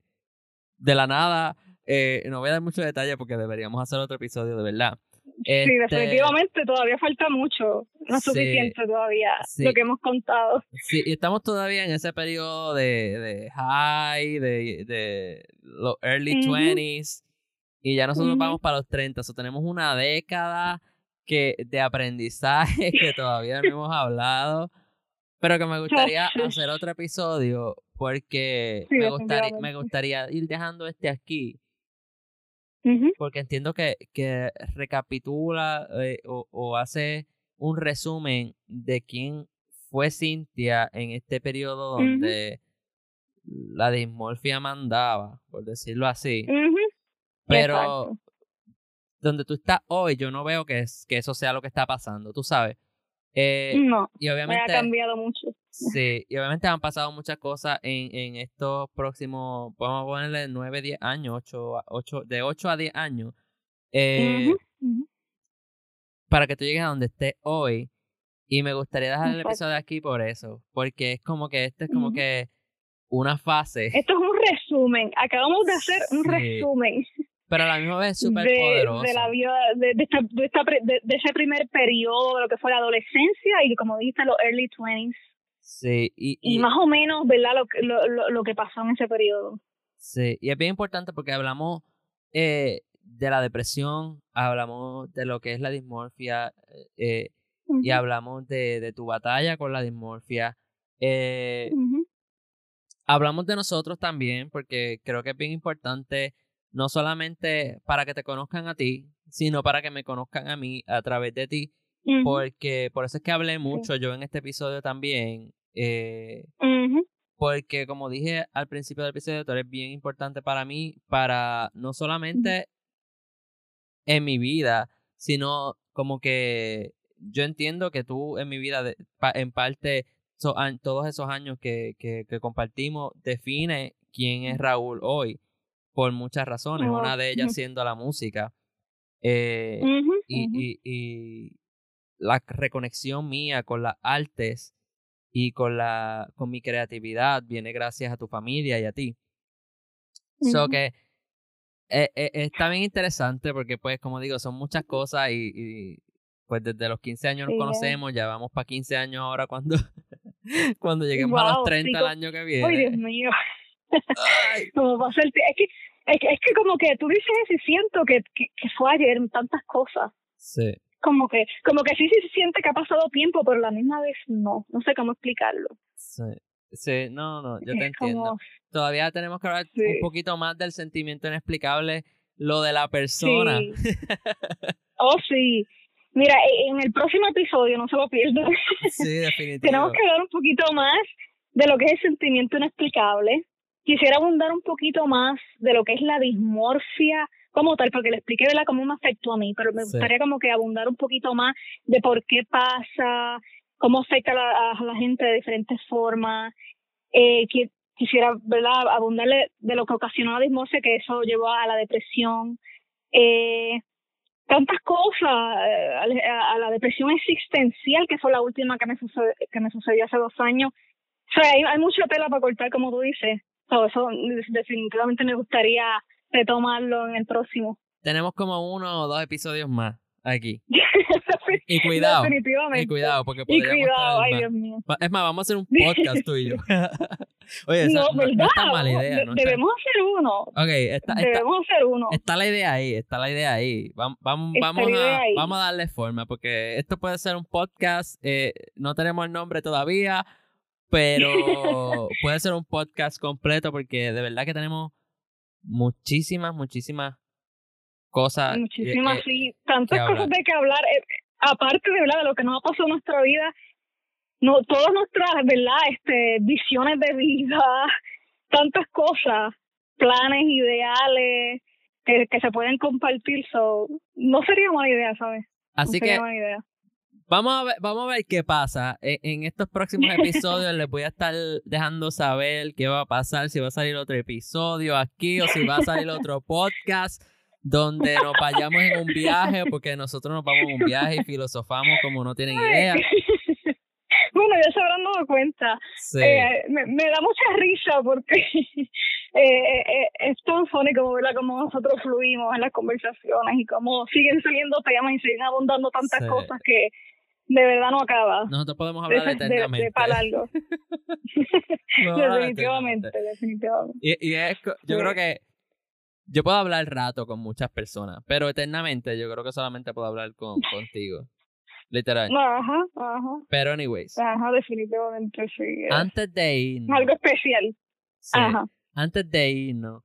de la nada, eh, no voy a dar mucho detalle porque deberíamos hacer otro episodio de verdad. Sí, este definitivamente todavía falta mucho, no es suficiente todavía lo que hemos contado. Sí, y estamos todavía en ese periodo de, de high, de, de los early 20s, y ya nosotros vamos para los 30, o tenemos una década que de aprendizaje que todavía no hemos hablado. Pero que me gustaría [laughs] hacer otro episodio porque me, gustaría, me gustaría ir dejando este aquí. Porque entiendo que, que recapitula eh, o, o, hace un resumen de quién fue Cintia en este periodo donde la dismorfia mandaba, por decirlo así. Pero donde tú estás hoy, yo no veo que, que eso sea lo que está pasando, tú sabes. Eh, no, y obviamente, ha cambiado mucho. Sí, y obviamente han pasado muchas cosas en, en estos próximos, podemos ponerle 9, 10 años, 8, 8, de 8 a 10 años, eh, para que tú llegues a donde estés hoy. Y me gustaría dejar el episodio aquí por eso, porque es como que este es como que una fase. Esto es un resumen, acabamos de hacer un resumen. Pero a la misma vez súper poderoso. De la vida, de, de, de, ese primer periodo, lo que fue la adolescencia y como dijiste, los early 20s. Sí, y, y, más o menos, ¿verdad? Lo, lo, lo, lo, que pasó en ese periodo. Sí, y es bien importante porque hablamos eh, de la depresión, hablamos de lo que es la dismorfia eh, y hablamos de, de, tu batalla con la dismorfia. Eh, Hablamos de nosotros también porque creo que es bien importante no solamente para que te conozcan a ti, sino para que me conozcan a mí a través de ti, porque por eso es que hablé mucho yo en este episodio también, eh, porque como dije al principio del episodio, tú eres bien importante para mí, para no solamente en mi vida, sino como que yo entiendo que tú en mi vida en parte todos esos años que, que, que compartimos define quién es Raúl hoy por muchas razones, una de ellas siendo la música. Eh, y, y, la reconexión mía con las artes y con, la, con mi creatividad viene gracias a tu familia y a ti. So que eh, eh, está bien interesante porque pues como digo, son muchas cosas y, y pues desde los 15 años nos conocemos, ya vamos para 15 años ahora cuando, [laughs] cuando lleguemos a los 30 el año que viene. Ay, Dios mío. [laughs] como pasa el es que, es que, es que como que tú dices y siento que, que, que, fue ayer tantas cosas. Sí. Como que, como que sí, sí se siente que ha pasado tiempo, pero la misma vez no. No sé cómo explicarlo. Sí. Sí, no, no, yo te entiendo. Todavía tenemos que hablar un poquito más del sentimiento inexplicable, lo de la persona. Sí. [laughs] oh, sí. Mira, e, en el próximo episodio, no se lo pierdan. Sí, definitivamente. [laughs] Tenemos que hablar un poquito más de lo que es el sentimiento inexplicable. Quisiera abundar un poquito más de lo que es la dismorfia como tal, porque le expliqué ¿verdad? cómo me afectó a mí, pero me gustaría como que abundar un poquito más de por qué pasa, cómo afecta a la, a la gente de diferentes formas. Eh, quisiera ¿verdad? abundarle de lo que ocasionó la dismorfia, que eso llevó a la depresión. Eh, tantas cosas, eh, a, la depresión existencial, que fue la última que me, sucedió, que me sucedió hace dos años. O sea, hay, hay mucha tela para cortar, como tú dices. Todo eso definitivamente me gustaría retomarlo en el próximo. Tenemos como uno o dos episodios más aquí. [laughs] y cuidado. Y cuidado, porque Y cuidado, ay Dios mío. Es más, vamos a hacer un [laughs] podcast tú y yo. [laughs] Oye, no, no, no, está mala idea. No debemos hacer uno. Ok, está, debemos hacer uno. Está la idea ahí, está la idea ahí. Vamos, vamos, vamos, a, vamos a darle forma, porque esto puede ser un podcast. Eh, no tenemos el nombre todavía, pero puede ser un podcast completo, porque de verdad que tenemos muchísimas, muchísimas cosas. Muchísimas, sí. Tantas cosas de que hablar. Eh, aparte de, ¿verdad? de lo que nos ha pasado en nuestra vida, no, todas nuestras, ¿verdad? Este, visiones de vida, [laughs] tantas cosas, planes, ideales, que, que se pueden compartir, so, no sería mala idea, ¿sabes? Así que Vamos a ver, vamos a ver qué pasa. En, en, estos próximos [laughs] episodios les voy a estar dejando saber qué va a pasar, si va a salir otro episodio aquí o si va a salir otro [laughs] podcast donde nos vayamos en un viaje, porque nosotros nos vamos en un viaje y filosofamos como no tienen idea. [laughs] Bueno, ya se habrán dado cuenta. Eh, me, me, da mucha risa porque eh, eh, es tan funny como, ¿verdad? como nosotros fluimos en las conversaciones y como siguen saliendo temas y siguen abundando tantas cosas que de verdad no acaba. Nosotros podemos hablar eternamente. De, para algo. definitivamente, definitivamente. Y, y es, yo creo que yo puedo hablar rato con muchas personas, pero eternamente yo creo que solamente puedo hablar con, [laughs] contigo. Literal. Ajá, ajá. Pero, anyways. Ajá, definitivamente sí. Antes de irnos. Algo especial. Ajá. Antes de irnos,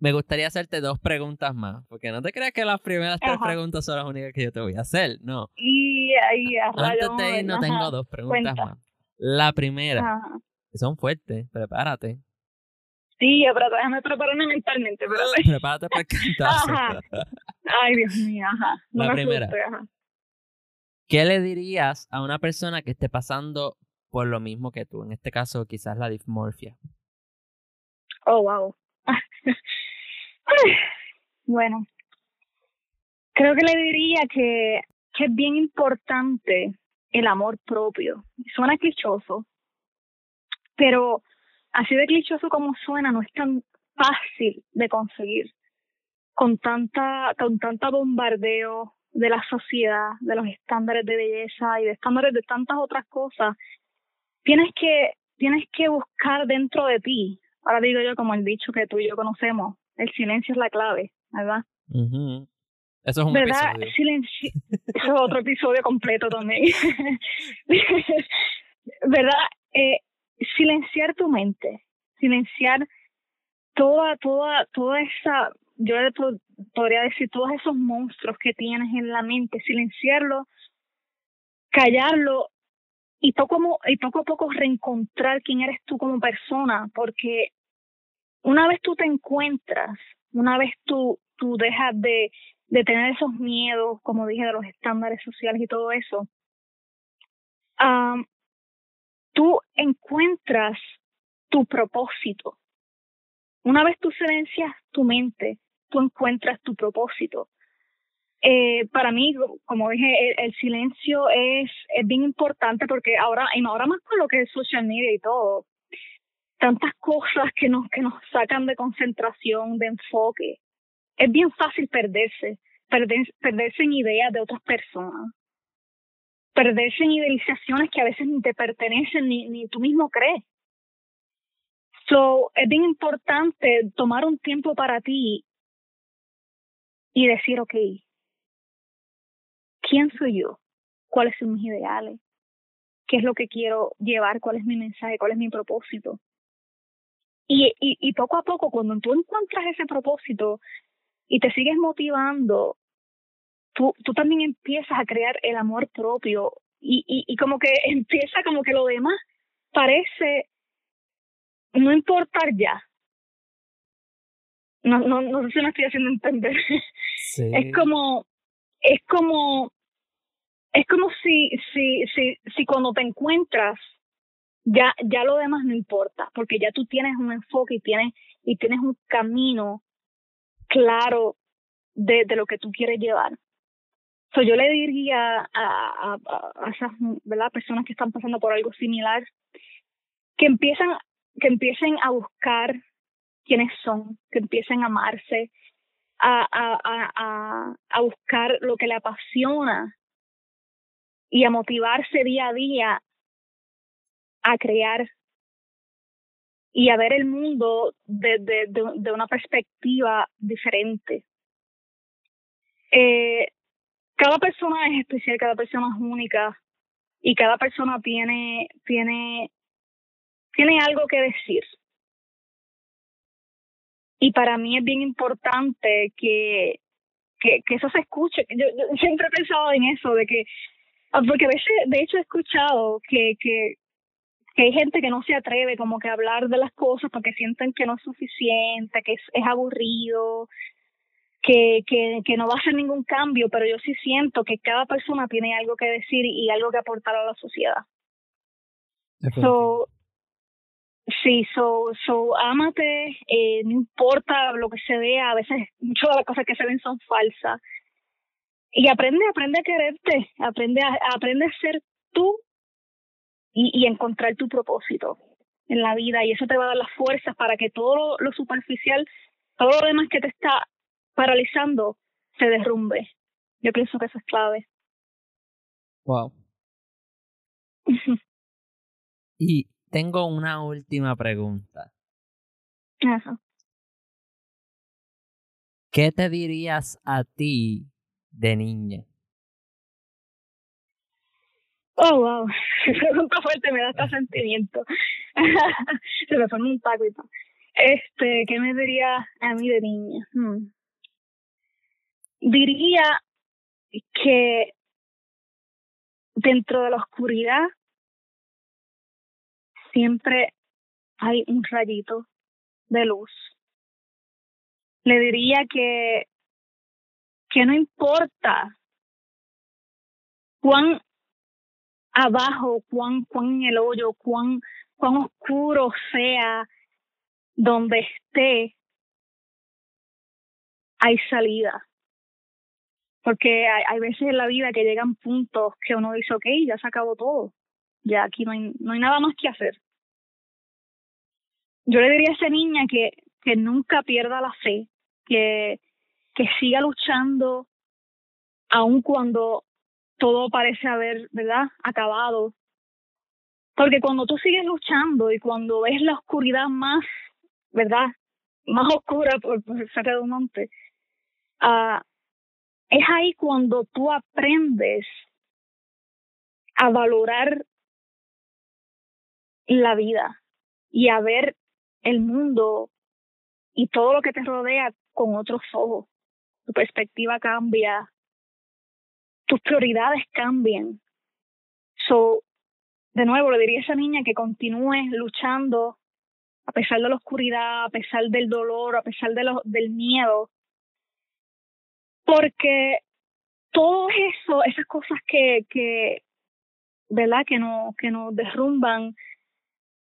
me gustaría hacerte dos preguntas más. Porque no te creas que las primeras tres preguntas son las únicas que yo te voy a hacer. No. Y ahí, Antes de irnos, tengo dos preguntas más. La primera. Que son fuertes. Prepárate. Sí, pero déjame prepararme mentalmente. Prepárate para el cantazo. [laughs] Ay, Dios mío, ajá. la primera. ¿Qué le dirías a una persona que esté pasando por lo mismo que tú? En este caso, quizás la dismorfia. Oh, wow. [laughs] [sighs] bueno, creo que le diría que, es bien importante el amor propio. Suena clichoso, pero así de clichoso como suena, no es tan fácil de conseguir con tanta, con tanta bombardeo de la sociedad, de los estándares de belleza y de estándares de tantas otras cosas, tienes que, tienes que buscar dentro de ti. Ahora digo yo como el dicho que tú y yo conocemos, el silencio es la clave, ¿verdad? Eso es un ¿verdad? Silencio. [laughs] Eso es otro episodio completo también. [laughs] ¿Verdad? Eh, silenciar tu mente, silenciar toda, toda, toda esa yo podría decir todos esos monstruos que tienes en la mente, silenciarlo, callarlo y poco, y poco a poco reencontrar quién eres tú como persona, porque una vez tú te encuentras, una vez tú, tú dejas de, de tener esos miedos, como dije, de los estándares sociales y todo eso, tú encuentras tu propósito. Una vez tú silencias tu mente, tú encuentras tu propósito. Eh, para mí, como dije, el, silencio es, es bien importante porque ahora, y ahora más con lo que es social media y todo, tantas cosas que nos, que nos sacan de concentración, de enfoque. Es bien fácil perderse, perderse en ideas de otras personas, perderse en idealizaciones que a veces ni te pertenecen ni, ni tú mismo crees. So, es bien importante tomar un tiempo para ti y decir, ok, ¿quién soy yo? ¿Cuáles son mis ideales? ¿Qué es lo que quiero llevar? ¿Cuál es mi mensaje? ¿Cuál es mi propósito? Y, y, y poco a poco, cuando tú encuentras ese propósito y te sigues motivando, tú, tú también empiezas a crear el amor propio y, y, y como que [laughs] empieza como que lo demás parece no importar ya, no, no, no sé si me estoy haciendo entender. Es como, es como, es como si, si, si, si cuando te encuentras, ya, ya lo demás no importa, porque ya tú tienes un enfoque y tienes, y tienes un camino claro de, lo que tú quieres llevar. So, yo le diría a, a, a, esas ¿verdad? personas que están pasando por algo similar que empiezan, que empiecen a buscar quiénes son, que empiecen a amarse, a, a, a, a buscar lo que le apasiona y a motivarse día a día a crear y a ver el mundo desde de, una perspectiva diferente. Eh, cada persona es especial, cada persona es única y cada persona tiene, tiene, tiene algo que decir. Y para mí es bien importante que, que, eso se escuche. Yo, siempre he pensado en eso, de que, ah, porque a veces, de hecho, he escuchado que, que, que hay gente que no se atreve como que a hablar de las cosas porque sienten que no es suficiente, que es, es aburrido, que, que, que no va a hacer ningún cambio, pero yo sí siento que cada persona tiene algo que decir y algo que aportar a la sociedad. So, Sí, so, so, ámate, eh, no importa lo que se vea, a veces muchas de las cosas que se ven son falsas. Y aprende, aprende a quererte, aprende a, aprende a ser tú y, y encontrar tu propósito en la vida. Y eso te va a dar las fuerzas para que todo lo, superficial, todo lo demás que te está paralizando, se derrumbe. Yo pienso que eso es clave. Wow. [laughs] y tengo una última pregunta. Ajá. ¿Qué te dirías a ti de niña? Oh, wow. [laughs] Pregunta fuerte, me da hasta sentimiento. [laughs] Se me pone un taco y todo. Este, ¿qué me diría a mí de niña? Hmm. Diría que dentro de la oscuridad siempre hay un rayito de luz. Le diría que, que no importa cuán abajo, cuán, cuán el hoyo, cuán, cuán oscuro sea donde esté, hay salida. Porque hay, hay veces en la vida que llegan puntos que uno dice, ok, ya se acabó todo, ya aquí no hay, no hay nada más que hacer. Yo le diría a esa niña que, que nunca pierda la fe, que, que siga luchando aun cuando todo parece haber, ¿verdad?, acabado. Porque cuando tú sigues luchando y cuando ves la oscuridad más, ¿verdad?, más oscura, por, por ser redundante, uh, es ahí cuando tú aprendes a valorar la vida y a ver el mundo y todo lo que te rodea con otros ojos. Tu perspectiva cambia, tus prioridades cambian. So, de nuevo, le diría a esa niña que continúe luchando a pesar de la oscuridad, a pesar del dolor, a pesar de lo, del miedo, porque todo eso, esas cosas que, que, ¿verdad? Que nos, que nos derrumban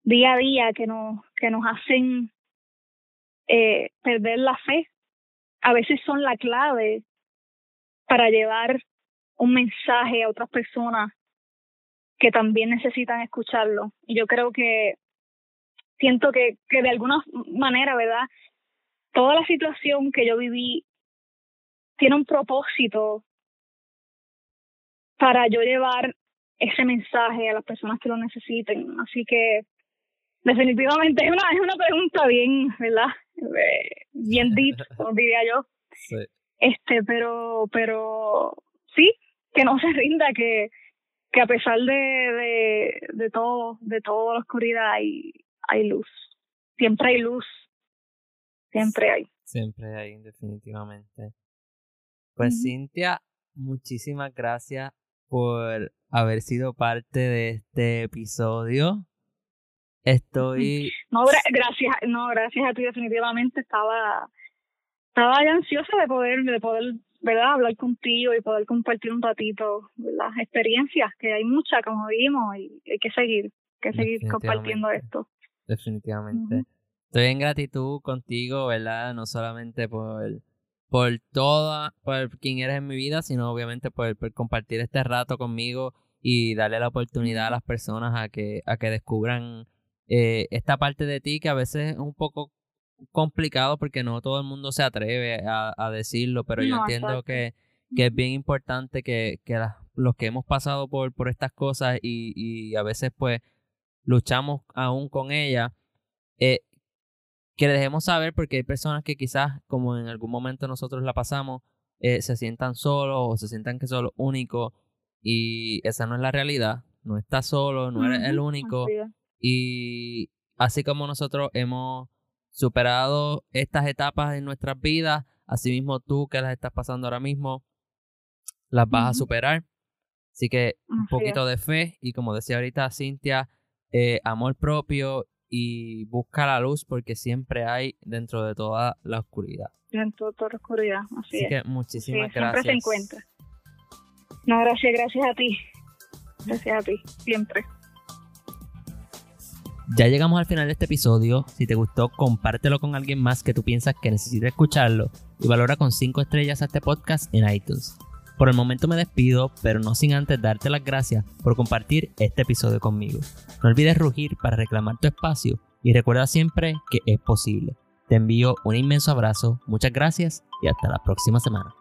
día a día, que nos, que nos hacen eh, perder la fe, a veces son la clave para llevar un mensaje a otras personas que también necesitan escucharlo. Y yo creo que siento que, que de alguna manera, ¿verdad? Toda la situación que yo viví tiene un propósito para yo llevar ese mensaje a las personas que lo necesiten. Así que definitivamente es una, es una pregunta bien, ¿verdad? Eh, bien deep, diría yo. Sí. Este, pero, pero que no se rinda, que, que a pesar de, de, de todo, de toda la oscuridad hay, hay luz. Siempre hay luz. Siempre hay. Siempre hay, definitivamente. Pues Cintia, muchísimas gracias por haber sido parte de este episodio. Estoy. No, gracias, no, gracias a ti definitivamente estaba, estaba ansiosa de poder, de poder, ¿verdad? Hablar contigo y poder compartir un ratito las experiencias, que hay muchas, como vimos, y hay que seguir, hay que seguir compartiendo esto. Definitivamente. Estoy en gratitud contigo, ¿verdad? No solamente por, por toda, por quien eres en mi vida, sino obviamente por, por compartir este rato conmigo y darle la oportunidad a las personas a que, a que descubran eh, esta parte de ti que a veces es un poco complicado porque no todo el mundo se atreve a, a decirlo, pero yo entiendo que, que, es bien importante que, que los que hemos pasado por, por estas cosas y, y a veces pues luchamos aún con ella, eh, que le dejemos saber porque hay personas que quizás como en algún momento nosotros la pasamos, eh, se sientan solos o se sientan que son los únicos y esa no es la realidad, no estás solo, no eres el único. Y así como nosotros hemos superado estas etapas en nuestras vidas, así mismo tú que las estás pasando ahora mismo, las vas a superar. Así que un poquito de fe y como decía ahorita Cintia, eh, amor propio y busca la luz porque siempre hay dentro de toda la oscuridad. Dentro de toda la oscuridad, así, así que muchísimas gracias. Siempre se encuentra. No, gracias, gracias a ti. Gracias a ti, siempre. Ya llegamos al final de este episodio. Si te gustó, compártelo con alguien más que tú piensas que necesita escucharlo y valora con 5 estrellas a este podcast en iTunes. Por el momento me despido, pero no sin antes darte las gracias por compartir este episodio conmigo. No olvides rugir para reclamar tu espacio y recuerda siempre que es posible. Te envío un inmenso abrazo, muchas gracias y hasta la próxima semana.